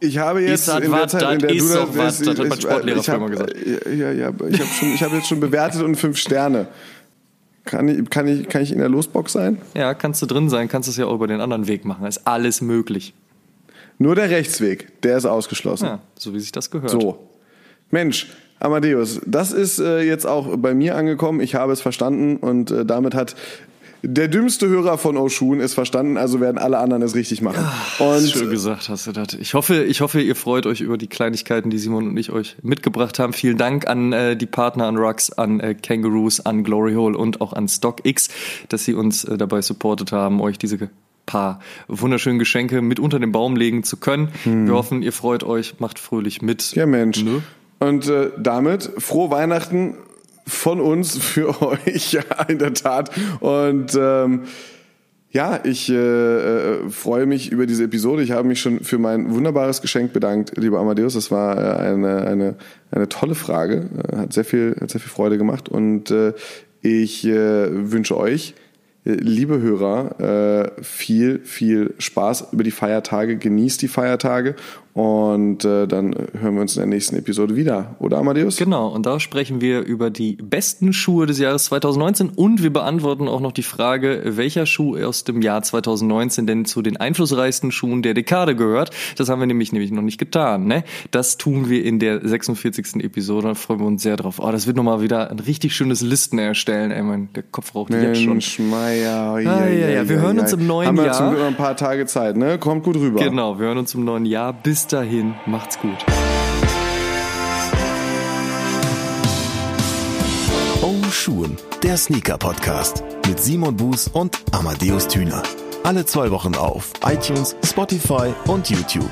Ich habe jetzt das in der Zeit, in das der du wat, das hat mein Sportlehrer ich hab, früher mal gesagt. Ja, ja, aber ich habe schon, ich habe jetzt schon bewertet und fünf Sterne. Kann ich, kann ich, kann ich in der Losbox sein? Ja, kannst du drin sein, kannst es ja auch über den anderen Weg machen. Ist alles möglich. Nur der Rechtsweg, der ist ausgeschlossen. Ja, so wie sich das gehört. So. Mensch, Amadeus, das ist äh, jetzt auch bei mir angekommen. Ich habe es verstanden und äh, damit hat der dümmste Hörer von Oshun es verstanden, also werden alle anderen es richtig machen. Und Schön gesagt hast du das. Ich hoffe, ich hoffe, ihr freut euch über die Kleinigkeiten, die Simon und ich euch mitgebracht haben. Vielen Dank an äh, die Partner, an Rux, an äh, Kangaroos, an Glory Hole und auch an StockX, dass sie uns äh, dabei supportet haben, euch diese paar wunderschönen Geschenke mit unter den Baum legen zu können. Wir hoffen, ihr freut euch, macht fröhlich mit. Hm. ja, Mensch. Ne? Und äh, damit frohe Weihnachten von uns für *laughs* euch, ja, in der Tat. Und ähm, ja, ich äh, äh, freue mich über diese Episode. Ich habe mich schon für mein wunderbares Geschenk bedankt, lieber Amadeus. Das war äh, eine, eine, eine tolle Frage. Äh, Hat sehr viel, hat sehr viel Freude gemacht. Und äh, ich äh, wünsche euch, äh, liebe Hörer, äh, viel, viel Spaß über die Feiertage. Genießt die Feiertage Und äh, dann hören wir uns in der nächsten Episode wieder, oder Amadeus? Genau, und da sprechen wir über die besten Schuhe des Jahres 2019 und wir beantworten auch noch die Frage, welcher Schuh aus dem Jahr 2019 denn zu den einflussreichsten Schuhen der Dekade gehört. Das haben wir nämlich nämlich noch nicht getan. Ne? Das tun wir in der 46. Episode. Da freuen wir uns sehr drauf. Oh, das wird nochmal wieder ein richtig schönes Listen erstellen. Ey, mein, der Kopf raucht Mensch, jetzt schon. Meier, Ah, ja, ja, wir hören uns im neuen Haben wir Jahr. zum Glück noch ein paar Tage Zeit, ne? Kommt gut rüber. Genau, wir hören uns im neuen Jahr. Bis dahin, macht's gut. Oh Schuhen, der Sneaker-Podcast mit Simon Buß und Amadeus Thüner. Alle zwei Wochen auf iTunes, Spotify und YouTube.